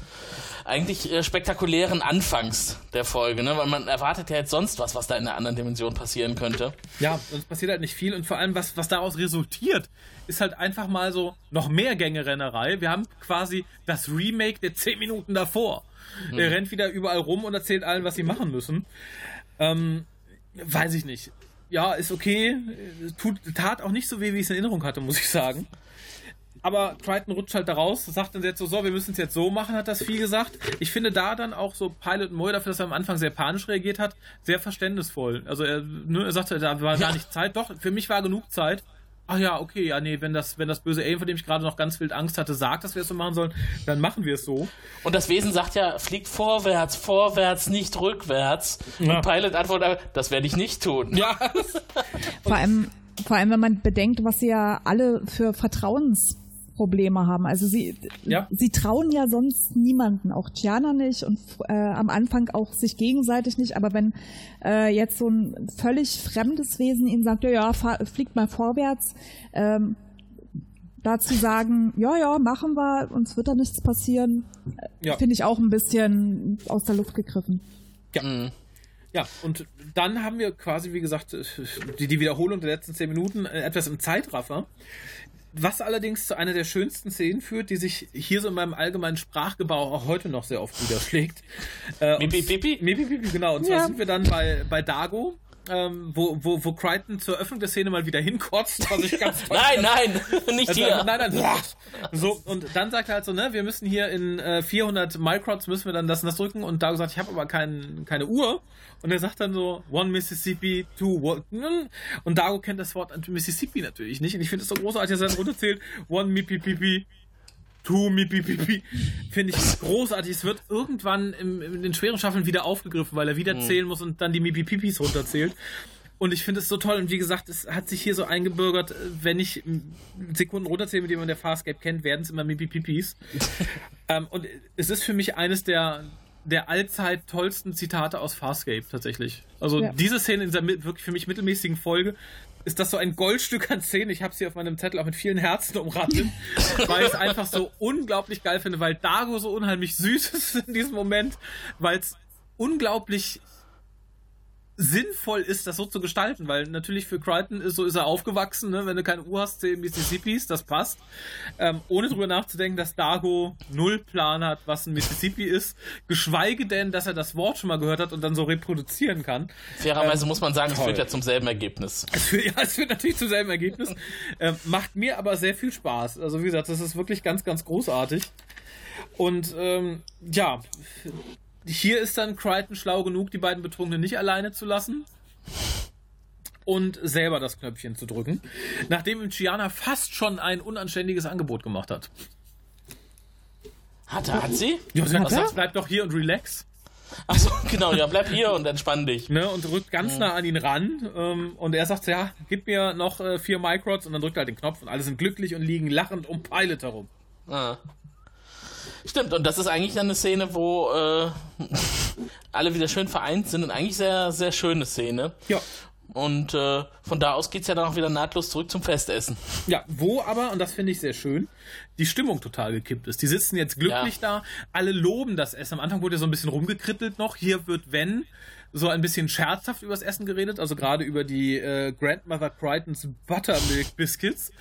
eigentlich äh, spektakulären Anfangs der Folge, ne? Weil man erwartet ja jetzt sonst was, was da in einer anderen Dimension passieren könnte. Ja, es passiert halt nicht viel und vor allem, was, was daraus resultiert, ist halt einfach mal so noch mehr Gängerennerei. Wir haben quasi das Remake der 10 Minuten davor. Hm. Er rennt wieder überall rum und erzählt allen, was sie machen müssen. Ähm, weiß ich nicht ja, ist okay. Tut, tat auch nicht so weh, wie ich es in Erinnerung hatte, muss ich sagen. Aber Crichton rutscht halt da raus, sagt dann jetzt so, so, wir müssen es jetzt so machen, hat das viel gesagt. Ich finde da dann auch so Pilot Moy dafür, dass er am Anfang sehr panisch reagiert hat, sehr verständnisvoll. Also er, ne, er sagte, da war ja. gar nicht Zeit. Doch, für mich war genug Zeit ach ja, okay, ja, nee, wenn das, wenn das böse Alien, vor dem ich gerade noch ganz wild Angst hatte, sagt, dass wir es so machen sollen, dann machen wir es so. Und das Wesen sagt ja, fliegt vorwärts, vorwärts, nicht rückwärts. Ja. Und Pilot antwortet, das werde ich nicht tun. Ja. vor allem, vor allem, wenn man bedenkt, was sie ja alle für Vertrauens Probleme haben. Also sie, ja. sie trauen ja sonst niemanden, auch Tiana nicht und äh, am Anfang auch sich gegenseitig nicht. Aber wenn äh, jetzt so ein völlig fremdes Wesen ihnen sagt, ja, ja, fahr, fliegt mal vorwärts, ähm, dazu sagen, ja, ja, machen wir, uns wird da nichts passieren, äh, ja. finde ich auch ein bisschen aus der Luft gegriffen. Ja. Mhm. Ja, und dann haben wir quasi, wie gesagt, die, die Wiederholung der letzten zehn Minuten äh, etwas im Zeitraffer. Was allerdings zu einer der schönsten Szenen führt, die sich hier so in meinem allgemeinen Sprachgebrauch auch heute noch sehr oft widerschlägt. Äh, Mipi, Pipi? Mipi, Pipi, genau. Und zwar ja. sind wir dann bei, bei Dago, ähm, wo, wo, wo Crichton zur Öffnung der Szene mal wieder hinkotzt, was ich ganz toll Nein, nein, nicht also, hier. Nein, nein, so, und dann sagt er halt so, ne, wir müssen hier in äh, 400 Microns müssen wir dann das und das drücken und Dago sagt, ich habe aber kein, keine Uhr und er sagt dann so, one Mississippi, two, what? Und Dago kennt das Wort Mississippi natürlich nicht. Und ich finde es so großartig, dass er dann runterzählt, one Mississippi, two Mississippi. Finde ich großartig. Es wird irgendwann im, in den schweren Staffeln wieder aufgegriffen, weil er wieder mhm. zählen muss und dann die Mississippi runterzählt. Und ich finde es so toll. Und wie gesagt, es hat sich hier so eingebürgert, wenn ich Sekunden runterzähle, mit dem man der Farscape kennt, werden es immer Mipipipis. ähm, und es ist für mich eines der, der allzeit tollsten Zitate aus Farscape tatsächlich. Also ja. diese Szene in dieser wirklich für mich mittelmäßigen Folge ist das so ein Goldstück an Szene. Ich habe sie auf meinem Zettel auch mit vielen Herzen umrandet, weil ich es einfach so unglaublich geil finde, weil Dago so unheimlich süß ist in diesem Moment, weil es unglaublich sinnvoll ist, das so zu gestalten, weil natürlich für Crichton ist so ist er aufgewachsen, ne? wenn du keine Uhr hast, 10 Mississippis, das passt. Ähm, ohne drüber nachzudenken, dass Dago null Plan hat, was ein Mississippi ist, geschweige denn, dass er das Wort schon mal gehört hat und dann so reproduzieren kann. Fairerweise ähm, muss man sagen, toll. es führt ja zum selben Ergebnis. Es führt, ja, es führt natürlich zum selben Ergebnis. ähm, macht mir aber sehr viel Spaß. Also wie gesagt, das ist wirklich ganz, ganz großartig. Und ähm, ja, hier ist dann Crichton schlau genug, die beiden Betrunkenen nicht alleine zu lassen und selber das Knöpfchen zu drücken, nachdem ihm Chiana fast schon ein unanständiges Angebot gemacht hat. Hat, er, hat sie? Ja, sie hat gesagt, bleib doch hier und relax. Achso, genau, ja, bleib hier und entspann dich. Ne, und rückt ganz mhm. nah an ihn ran. Ähm, und er sagt, ja, gib mir noch äh, vier Microds und dann drückt er halt den Knopf und alle sind glücklich und liegen lachend um Pilot herum. Ah. Stimmt, und das ist eigentlich dann eine Szene, wo äh, alle wieder schön vereint sind und eigentlich sehr, sehr schöne Szene. Ja. Und äh, von da aus geht es ja dann auch wieder nahtlos zurück zum Festessen. Ja, wo aber, und das finde ich sehr schön, die Stimmung total gekippt ist. Die sitzen jetzt glücklich ja. da, alle loben das Essen. Am Anfang wurde ja so ein bisschen rumgekrittelt noch. Hier wird, wenn, so ein bisschen scherzhaft übers Essen geredet, also gerade über die äh, Grandmother Crichtons Buttermilk Biscuits.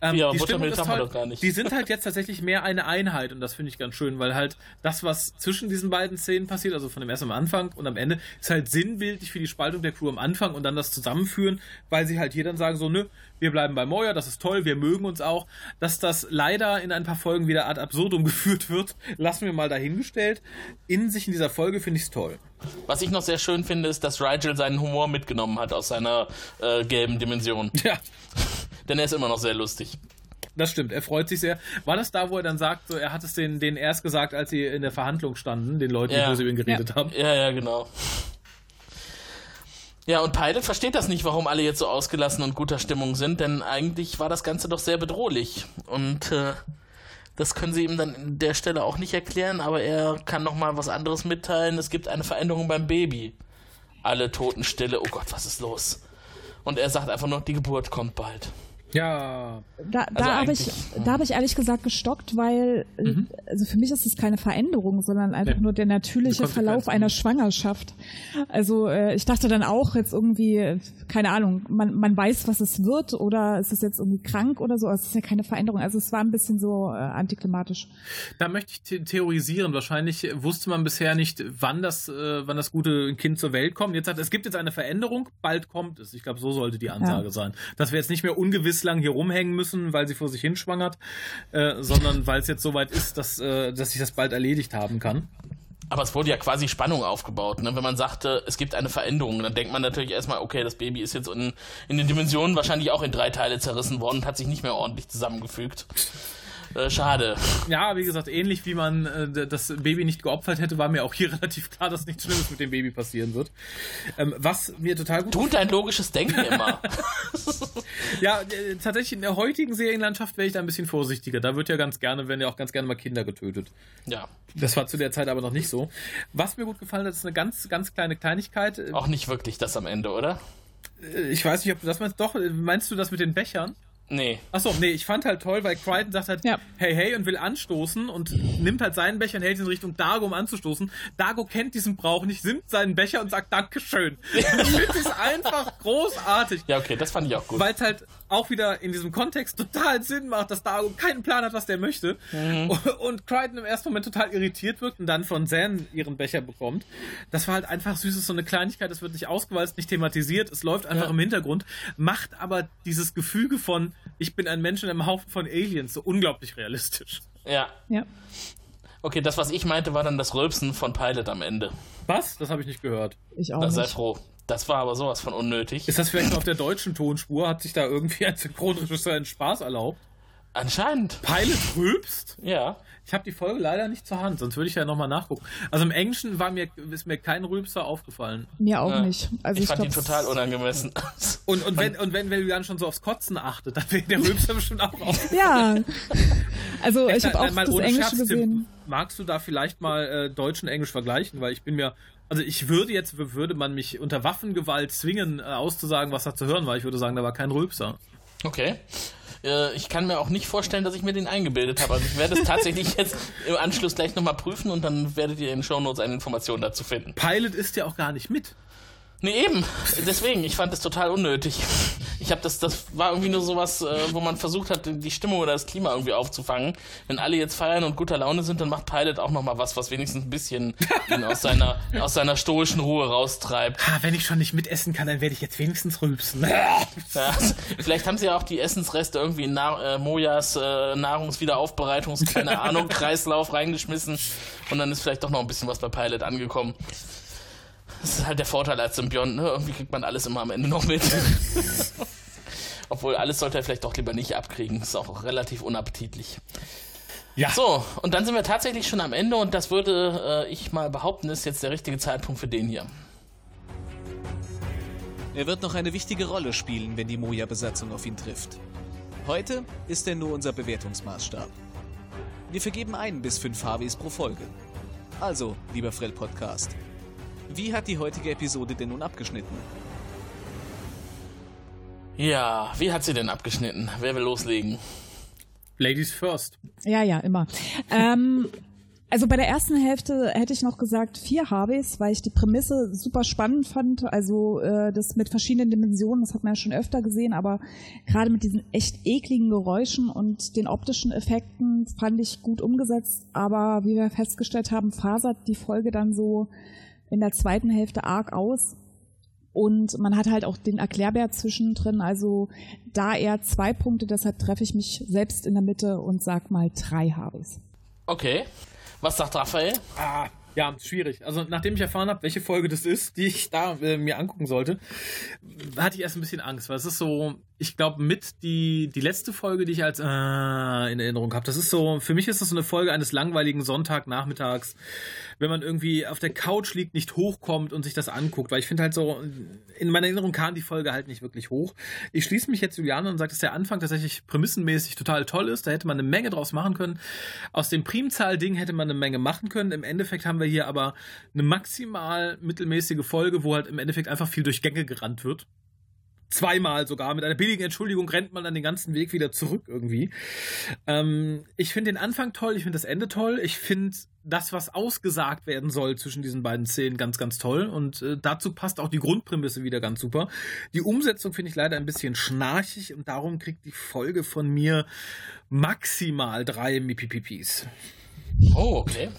Ähm, ja, die Buttermilk haben halt, wir doch gar nicht. Die sind halt jetzt tatsächlich mehr eine Einheit und das finde ich ganz schön, weil halt das, was zwischen diesen beiden Szenen passiert, also von dem Essen am Anfang und am Ende, ist halt sinnbildlich für die Spaltung der Crew am Anfang und dann das Zusammenführen, weil sie halt hier dann sagen so, nö, wir bleiben bei Moya, das ist toll, wir mögen uns auch. Dass das leider in ein paar Folgen wieder ad absurdum geführt wird, lassen wir mal dahingestellt. In sich in dieser Folge finde ich es toll. Was ich noch sehr schön finde, ist, dass Rigel seinen Humor mitgenommen hat aus seiner äh, gelben Dimension. Ja. Denn er ist immer noch sehr lustig. Das stimmt, er freut sich sehr. War das da, wo er dann sagt, so, er hat es denen, denen erst gesagt, als sie in der Verhandlung standen, den Leuten, ja. die über ihn geredet ja. haben? Ja, ja, genau. Ja, und Pilot versteht das nicht, warum alle jetzt so ausgelassen und guter Stimmung sind, denn eigentlich war das Ganze doch sehr bedrohlich. Und äh, das können sie ihm dann an der Stelle auch nicht erklären, aber er kann nochmal was anderes mitteilen. Es gibt eine Veränderung beim Baby. Alle Totenstille. Oh Gott, was ist los? Und er sagt einfach nur, die Geburt kommt bald. Ja. Da, da also habe ich, da habe ich ehrlich gesagt gestockt, weil mhm. also für mich ist es keine Veränderung, sondern einfach nee. nur der natürliche Verlauf einer Schwangerschaft. Also äh, ich dachte dann auch jetzt irgendwie, keine Ahnung, man, man weiß, was es wird oder ist es jetzt irgendwie krank oder so. Es ist ja keine Veränderung. Also es war ein bisschen so äh, antiklimatisch. Da möchte ich theorisieren. Wahrscheinlich wusste man bisher nicht, wann das, äh, wann das gute Kind zur Welt kommt. Jetzt hat es gibt jetzt eine Veränderung, bald kommt es. Ich glaube, so sollte die Ansage ja. sein. Dass wir jetzt nicht mehr ungewiss lang hier rumhängen müssen, weil sie vor sich hinschwangert, äh, sondern weil es jetzt soweit ist, dass, äh, dass ich das bald erledigt haben kann. Aber es wurde ja quasi Spannung aufgebaut. Ne? Wenn man sagte, es gibt eine Veränderung, dann denkt man natürlich erstmal, okay, das Baby ist jetzt in, in den Dimensionen wahrscheinlich auch in drei Teile zerrissen worden und hat sich nicht mehr ordentlich zusammengefügt. Äh, schade. Ja, wie gesagt, ähnlich wie man äh, das Baby nicht geopfert hätte, war mir auch hier relativ klar, dass nichts Schlimmes mit dem Baby passieren wird. Ähm, was mir total gut. Tut dein logisches Denken immer. ja, äh, tatsächlich in der heutigen Serienlandschaft wäre ich da ein bisschen vorsichtiger. Da wird ja ganz gerne, werden ja auch ganz gerne mal Kinder getötet. Ja. Das war zu der Zeit aber noch nicht so. Was mir gut gefallen hat, ist eine ganz, ganz kleine Kleinigkeit. Auch nicht wirklich das am Ende, oder? Äh, ich weiß nicht, ob du das meinst. Doch, meinst du das mit den Bechern? Nee. Achso, nee, ich fand halt toll, weil Crichton sagt halt, ja. hey, hey, und will anstoßen und nimmt halt seinen Becher und hält ihn in Richtung Dago, um anzustoßen. Dago kennt diesen Brauch nicht, nimmt seinen Becher und sagt Dankeschön. ich finde es einfach großartig. Ja, okay, das fand ich auch gut. Weil es halt auch wieder in diesem Kontext total Sinn macht, dass Dago keinen Plan hat, was der möchte. Mhm. Und Crichton im ersten Moment total irritiert wird und dann von Zan ihren Becher bekommt. Das war halt einfach süß, ist so eine Kleinigkeit, das wird nicht ausgewalzt, nicht thematisiert, es läuft einfach ja. im Hintergrund, macht aber dieses Gefüge von, ich bin ein Mensch in einem Haufen von Aliens, so unglaublich realistisch. Ja. Ja. Okay, das, was ich meinte, war dann das Rülpsen von Pilot am Ende. Was? Das habe ich nicht gehört. Ich auch da nicht. Sei froh. Das war aber sowas von unnötig. Ist das vielleicht nur auf der deutschen Tonspur? Hat sich da irgendwie ein Synchronregisseur einen Spaß erlaubt? Anscheinend. Pilot rülpst? Ja. Ich habe die Folge leider nicht zur Hand, sonst würde ich ja nochmal nachgucken. Also im Englischen war mir, ist mir kein Rülpser aufgefallen. Mir auch ja. nicht. Also ich, ich fand ihn total unangemessen. Und, und, wenn, und wenn, wenn dann schon so aufs Kotzen achtet, dann wäre der Rülpser bestimmt auch auf. Ja. Also ich habe auch das Englische Scherz, gesehen. Magst du da vielleicht mal äh, Deutsch und Englisch vergleichen? Weil ich bin mir, also ich würde jetzt, würde man mich unter Waffengewalt zwingen, äh, auszusagen, was da zu hören war. Ich würde sagen, da war kein Rülpser. Okay. Äh, ich kann mir auch nicht vorstellen, dass ich mir den eingebildet habe. Also ich werde es tatsächlich jetzt im Anschluss gleich nochmal prüfen und dann werdet ihr in den Shownotes eine Information dazu finden. Pilot ist ja auch gar nicht mit. Nee, eben. Deswegen, ich fand das total unnötig. Ich habe das, das war irgendwie nur sowas, äh, wo man versucht hat, die Stimmung oder das Klima irgendwie aufzufangen. Wenn alle jetzt feiern und guter Laune sind, dann macht Pilot auch nochmal was, was wenigstens ein bisschen ihn aus seiner, aus seiner stoischen Ruhe raustreibt. Ah, wenn ich schon nicht mitessen kann, dann werde ich jetzt wenigstens rülpsen. Ja, vielleicht haben sie ja auch die Essensreste irgendwie in Na äh, Mojas äh, Nahrungswiederaufbereitungs, keine Ahnung, Kreislauf reingeschmissen und dann ist vielleicht doch noch ein bisschen was bei Pilot angekommen. Das ist halt der Vorteil als Symbiont, ne? Irgendwie kriegt man alles immer am Ende noch mit. Obwohl, alles sollte er vielleicht doch lieber nicht abkriegen. Das ist auch relativ unappetitlich. Ja. So, und dann sind wir tatsächlich schon am Ende und das würde äh, ich mal behaupten, ist jetzt der richtige Zeitpunkt für den hier. Er wird noch eine wichtige Rolle spielen, wenn die Moja-Besatzung auf ihn trifft. Heute ist er nur unser Bewertungsmaßstab. Wir vergeben ein bis fünf Harveys pro Folge. Also, lieber Frell Podcast, wie hat die heutige Episode denn nun abgeschnitten? Ja, wie hat sie denn abgeschnitten? Wer will loslegen? Ladies first. Ja, ja, immer. ähm, also bei der ersten Hälfte hätte ich noch gesagt vier Harveys, weil ich die Prämisse super spannend fand. Also äh, das mit verschiedenen Dimensionen, das hat man ja schon öfter gesehen, aber gerade mit diesen echt ekligen Geräuschen und den optischen Effekten fand ich gut umgesetzt. Aber wie wir festgestellt haben, fasert die Folge dann so in der zweiten Hälfte arg aus. Und man hat halt auch den Erklärbär zwischendrin, also da eher zwei Punkte, deshalb treffe ich mich selbst in der Mitte und sag mal drei Harveys. Okay. Was sagt Raphael? Ah, ja, schwierig. Also nachdem ich erfahren habe, welche Folge das ist, die ich da äh, mir angucken sollte, hatte ich erst ein bisschen Angst, weil es ist so, ich glaube, mit die, die letzte Folge, die ich als äh, in Erinnerung habe. Das ist so, für mich ist das so eine Folge eines langweiligen Sonntagnachmittags, wenn man irgendwie auf der Couch liegt, nicht hochkommt und sich das anguckt, weil ich finde halt so, in meiner Erinnerung kam die Folge halt nicht wirklich hoch. Ich schließe mich jetzt Juliane und sage, dass der Anfang tatsächlich prämissenmäßig total toll ist. Da hätte man eine Menge draus machen können. Aus dem Primzahl-Ding hätte man eine Menge machen können. Im Endeffekt haben wir hier aber eine maximal mittelmäßige Folge, wo halt im Endeffekt einfach viel durch Gänge gerannt wird zweimal sogar. Mit einer billigen Entschuldigung rennt man dann den ganzen Weg wieder zurück irgendwie. Ähm, ich finde den Anfang toll, ich finde das Ende toll, ich finde das, was ausgesagt werden soll zwischen diesen beiden Szenen, ganz, ganz toll. Und äh, dazu passt auch die Grundprämisse wieder ganz super. Die Umsetzung finde ich leider ein bisschen schnarchig und darum kriegt die Folge von mir maximal drei Mipipipis. Oh, okay.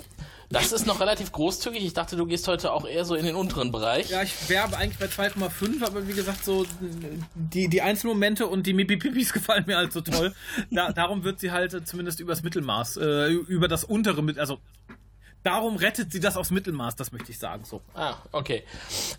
Das ist noch relativ großzügig. Ich dachte, du gehst heute auch eher so in den unteren Bereich. Ja, ich werbe eigentlich bei 2,5, aber wie gesagt, so die, die Einzelmomente und die Mipipipis gefallen mir halt so toll. Da, darum wird sie halt zumindest übers Mittelmaß, äh, über das untere, also darum rettet sie das aufs Mittelmaß, das möchte ich sagen. So. Ah, okay.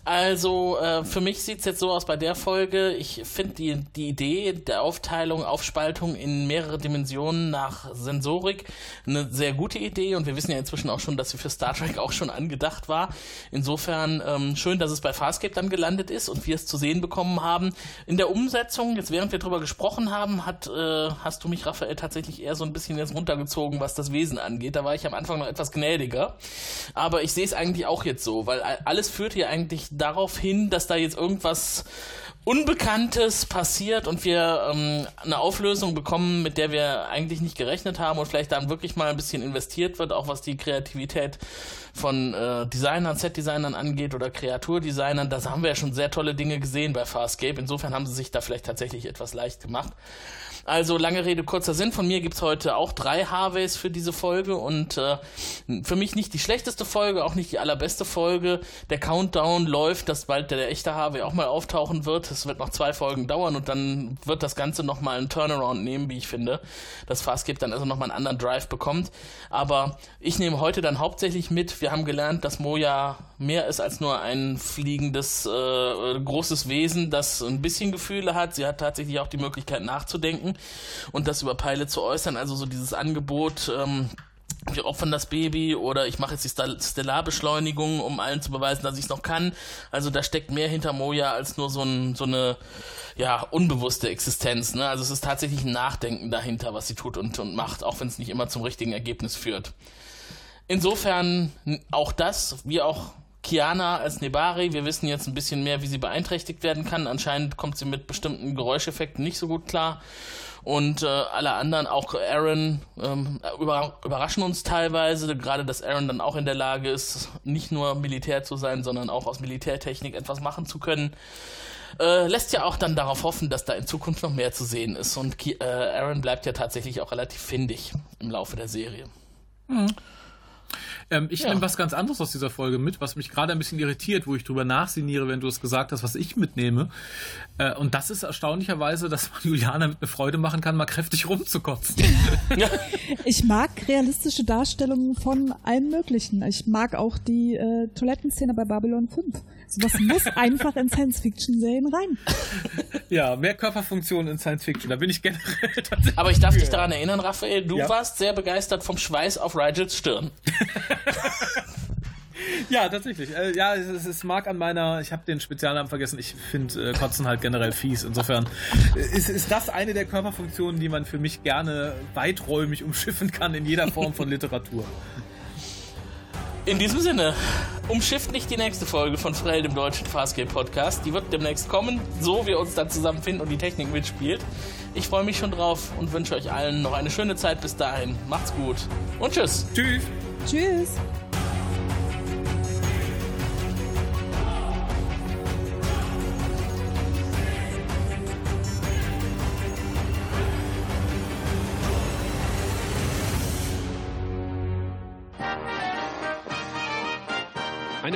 Also äh, für mich sieht es jetzt so aus bei der Folge. Ich finde die, die Idee der Aufteilung, Aufspaltung in mehrere Dimensionen nach Sensorik eine sehr gute Idee und wir wissen ja inzwischen auch schon, dass sie für Star Trek auch schon angedacht war. Insofern ähm, schön, dass es bei Farscape dann gelandet ist und wir es zu sehen bekommen haben. In der Umsetzung, jetzt während wir drüber gesprochen haben, hat, äh, hast du mich, Raphael, tatsächlich eher so ein bisschen jetzt runtergezogen, was das Wesen angeht. Da war ich am Anfang noch etwas gnädiger weniger. Aber ich sehe es eigentlich auch jetzt so, weil alles führt hier eigentlich darauf hin, dass da jetzt irgendwas Unbekanntes passiert und wir ähm, eine Auflösung bekommen, mit der wir eigentlich nicht gerechnet haben und vielleicht dann wirklich mal ein bisschen investiert wird, auch was die Kreativität von äh, Designern, Set-Designern angeht oder Kreaturdesignern. Da haben wir ja schon sehr tolle Dinge gesehen bei Farscape. Insofern haben sie sich da vielleicht tatsächlich etwas leicht gemacht. Also lange Rede, kurzer Sinn. Von mir gibt's heute auch drei Harveys für diese Folge und äh, für mich nicht die schlechteste Folge, auch nicht die allerbeste Folge. Der Countdown läuft, dass bald der, der echte Harvey auch mal auftauchen wird. Es wird noch zwei Folgen dauern und dann wird das Ganze nochmal einen Turnaround nehmen, wie ich finde. Das Fastskip dann also nochmal einen anderen Drive bekommt. Aber ich nehme heute dann hauptsächlich mit, wir haben gelernt, dass Moja mehr ist als nur ein fliegendes, äh, großes Wesen, das ein bisschen Gefühle hat. Sie hat tatsächlich auch die Möglichkeit nachzudenken und das über Peile zu äußern. Also so dieses Angebot, ähm, wir opfern das Baby oder ich mache jetzt die Stellarbeschleunigung, um allen zu beweisen, dass ich es noch kann. Also da steckt mehr hinter Moja als nur so, ein, so eine ja, unbewusste Existenz. Ne? Also es ist tatsächlich ein Nachdenken dahinter, was sie tut und, und macht, auch wenn es nicht immer zum richtigen Ergebnis führt. Insofern auch das, wie auch Kiana als Nebari. Wir wissen jetzt ein bisschen mehr, wie sie beeinträchtigt werden kann. Anscheinend kommt sie mit bestimmten Geräuscheffekten nicht so gut klar. Und äh, alle anderen, auch Aaron, ähm, über, überraschen uns teilweise. Gerade, dass Aaron dann auch in der Lage ist, nicht nur Militär zu sein, sondern auch aus Militärtechnik etwas machen zu können. Äh, lässt ja auch dann darauf hoffen, dass da in Zukunft noch mehr zu sehen ist. Und äh, Aaron bleibt ja tatsächlich auch relativ findig im Laufe der Serie. Mhm. Ähm, ich ja. nehme was ganz anderes aus dieser Folge mit, was mich gerade ein bisschen irritiert, wo ich drüber nachsiniere, wenn du es gesagt hast, was ich mitnehme. Äh, und das ist erstaunlicherweise, dass man Juliana mit eine Freude machen kann, mal kräftig rumzukotzen. ich mag realistische Darstellungen von allem Möglichen. Ich mag auch die äh, Toilettenszene bei Babylon 5. Sowas muss einfach in Science-Fiction-Serien rein. Ja, mehr Körperfunktionen in Science-Fiction, da bin ich generell tatsächlich. Aber ich darf dich daran erinnern, Raphael, du ja? warst sehr begeistert vom Schweiß auf Rigels Stirn. ja, tatsächlich. Äh, ja, es, es, mag an meiner, ich habe den Spezialnamen vergessen, ich finde äh, Kotzen halt generell fies. Insofern ist, ist das eine der Körperfunktionen, die man für mich gerne weiträumig umschiffen kann in jeder Form von Literatur. In diesem Sinne, umschifft nicht die nächste Folge von Frell, dem deutschen Farscape Podcast. Die wird demnächst kommen, so wir uns dann zusammenfinden und die Technik mitspielt. Ich freue mich schon drauf und wünsche euch allen noch eine schöne Zeit bis dahin. Macht's gut und tschüss. Tschüss. Tschüss.